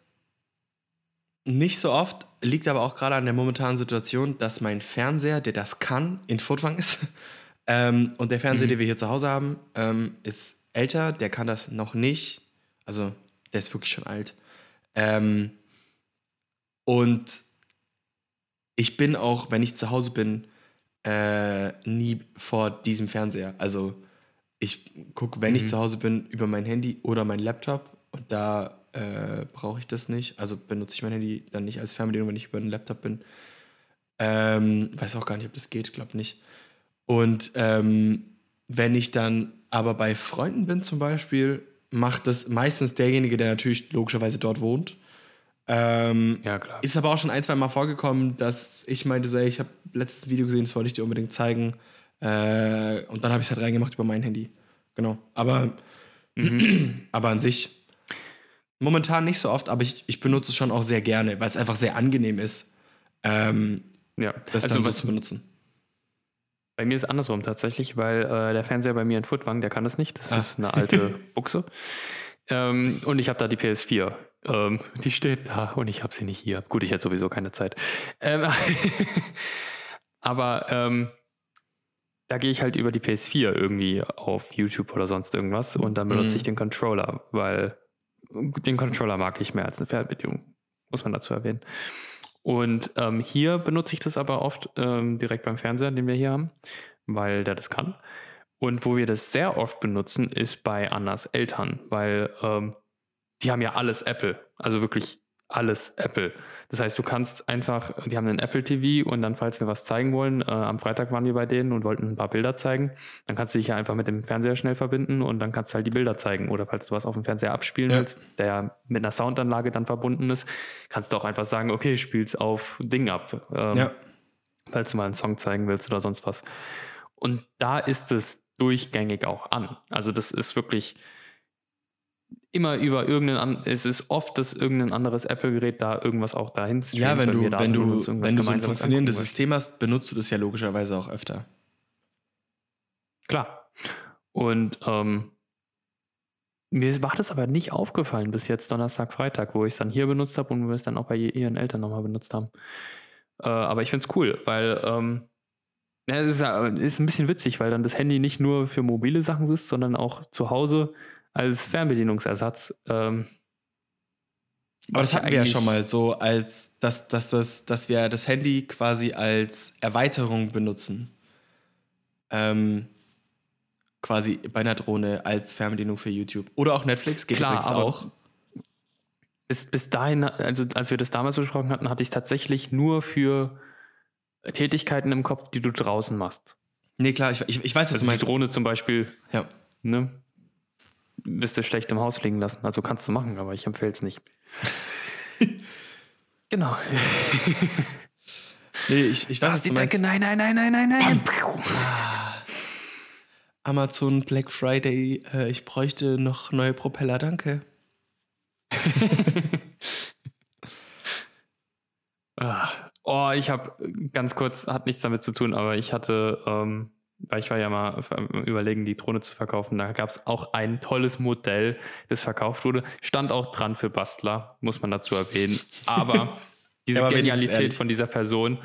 nicht so oft, liegt aber auch gerade an der momentanen Situation, dass mein Fernseher, der das kann, in Furtwang ist. ähm, und der Fernseher, Mhm. den wir hier zu Hause haben, ähm, ist älter, der kann das noch nicht. Also, der ist wirklich schon alt. Ähm, und ich bin auch, wenn ich zu Hause bin, äh, nie vor diesem Fernseher. Also ich gucke, wenn ich Mhm. zu Hause bin, über mein Handy oder mein Laptop und da äh, brauche ich das nicht. Also benutze ich mein Handy dann nicht als Fernbedienung, wenn ich über einen Laptop bin. Ähm, weiß auch gar nicht, ob das geht, glaube nicht. Und ähm, wenn ich dann aber bei Freunden bin zum Beispiel, macht das meistens derjenige, der natürlich logischerweise dort wohnt. Ähm, Ja, klar. ist aber auch schon ein, zwei Mal vorgekommen, dass ich meinte, so, ey, ich habe letztes Video gesehen, das wollte ich dir unbedingt zeigen. Äh, und dann habe ich es halt reingemacht über mein Handy. Genau. Aber, aber an sich momentan nicht so oft, aber ich, ich benutze es schon auch sehr gerne, weil es einfach sehr angenehm ist, ähm, ja. das also dann so was, zu benutzen. Bei mir ist es andersrum tatsächlich, weil äh, der Fernseher bei mir in Furtwang, der kann das nicht. Das Ah. ist eine alte Buchse. Ähm, und ich habe da die PS4. Ähm, die steht da und ich habe sie nicht hier. Gut, ich hätte sowieso keine Zeit. Ähm, aber ähm, da gehe ich halt über die PS4 irgendwie auf YouTube oder sonst irgendwas und dann benutze Mhm. ich den Controller, weil den Controller mag ich mehr als eine Fernbedienung, muss man dazu erwähnen. Und ähm, hier benutze ich das aber oft ähm, direkt beim Fernseher, den wir hier haben, weil der das kann. Und wo wir das sehr oft benutzen, ist bei Annas Eltern, weil ähm, die haben ja alles Apple. Also wirklich alles Apple. Das heißt, du kannst einfach, die haben einen Apple TV und dann, falls wir was zeigen wollen, äh, am Freitag waren wir bei denen und wollten ein paar Bilder zeigen, dann kannst du dich ja einfach mit dem Fernseher schnell verbinden und dann kannst du halt die Bilder zeigen. Oder falls du was auf dem Fernseher abspielen Ja. willst, der mit einer Soundanlage dann verbunden ist, kannst du auch einfach sagen, okay, spiel's auf Ding ab. Ähm, Ja. falls du mal einen Song zeigen willst oder sonst was. Und da ist es durchgängig auch an. Also das ist wirklich immer über irgendeinen, an- es ist oft, dass irgendein anderes Apple-Gerät da irgendwas auch dahin streamt, Ja, wenn du, wenn du, wenn du so ein funktionierendes System hast, benutzt du das ja logischerweise auch öfter. Klar. Und ähm, mir war das aber nicht aufgefallen bis jetzt Donnerstag, Freitag, wo ich es dann hier benutzt habe und wir es dann auch bei ihren Eltern nochmal benutzt haben. Äh, aber ich finde es cool, weil ähm, ja, es ist, ist ein bisschen witzig, weil dann das Handy nicht nur für mobile Sachen ist, sondern auch zu Hause als Fernbedienungsersatz. Ähm, Aber das hatten wir ja schon mal so, als dass, dass, dass, dass wir das Handy quasi als Erweiterung benutzen. Ähm, quasi bei einer Drohne als Fernbedienung für YouTube. Oder auch Netflix, geht Klar, übrigens aber- auch. Bis, bis dahin, also als wir das damals besprochen hatten, hatte ich es tatsächlich nur für Tätigkeiten im Kopf, die du draußen machst. Nee, klar, ich, ich, ich weiß, was Also du die meinst. Drohne zum Beispiel, Ja. ne? Bist du schlecht im Haus liegen lassen. Also kannst du machen, aber ich empfehle es nicht. genau. Nee, ich, ich weiß, Da was ist die. Decke. Nein, nein, nein, nein, nein, nein. Amazon Black Friday, äh, ich bräuchte noch neue Propeller, danke. Ah. Oh, ich habe ganz kurz, hat nichts damit zu tun, aber ich hatte, ähm, weil ich war ja mal am überlegen, die Drohne zu verkaufen. Da gab es auch ein tolles Modell, das verkauft wurde. Stand auch dran für Bastler, muss man dazu erwähnen. Aber diese Ja, aber Genialität von dieser Person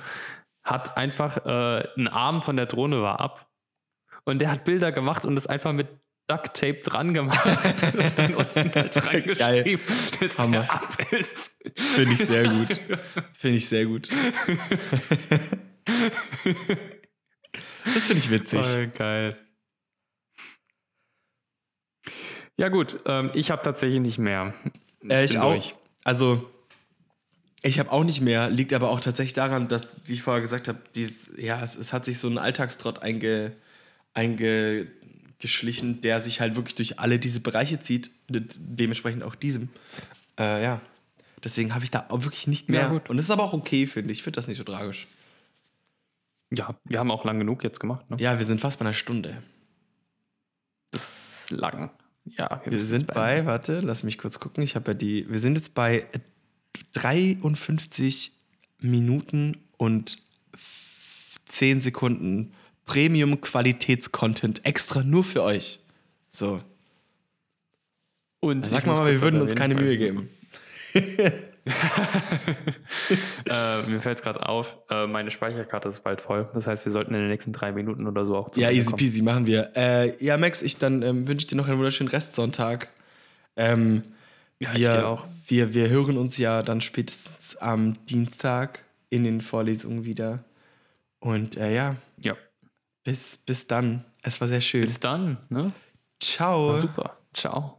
hat einfach, äh, ein Arm von der Drohne war ab. Und der hat Bilder gemacht und das einfach mit Duct Tape dran gemacht. und dann unten halt dran geschrieben, dass Hammer. der ab ist. Finde ich sehr gut. Finde ich sehr gut. Das finde ich witzig. Voll geil. Ja, gut, ähm, ich habe tatsächlich nicht mehr. Äh, ich auch. durch. Also, ich habe auch nicht mehr, liegt aber auch tatsächlich daran, dass, wie ich vorher gesagt habe, ja, es, es hat sich so ein Alltagstrott einge, eingeschlichen, der sich halt wirklich durch alle diese Bereiche zieht, de dementsprechend auch diesem. Äh, ja. Deswegen habe ich da auch wirklich nicht mehr. Ja. Und das ist aber auch okay, finde ich. Ich finde das nicht so tragisch. Ja, wir haben auch lang genug jetzt gemacht. Ne? Ja, wir sind fast bei einer Stunde. Das ist lang. Ja, Wir müssen sind bei, warte, lass mich kurz gucken. Ich habe ja die, wir sind jetzt bei 53 Minuten und 10 Sekunden Premium-Qualitäts-Content extra nur für euch. So, Und sag mal, wir würden uns keine Mühe geben. äh, mir fällt es gerade auf, äh, meine Speicherkarte ist bald voll. Das heißt, wir sollten in den nächsten drei Minuten oder so auch zu Ja, easy kommen. peasy, machen wir. Äh, ja, Max, ich dann ähm, wünsche ich dir noch einen wunderschönen Restsonntag. Ähm, Ja, ich dir wir, auch. Wir, wir hören uns ja dann spätestens am Dienstag in den Vorlesungen wieder. Und äh, ja, Ja, bis, bis dann. Es war sehr schön. bis dann. Ne? Ciao. War super. Ciao.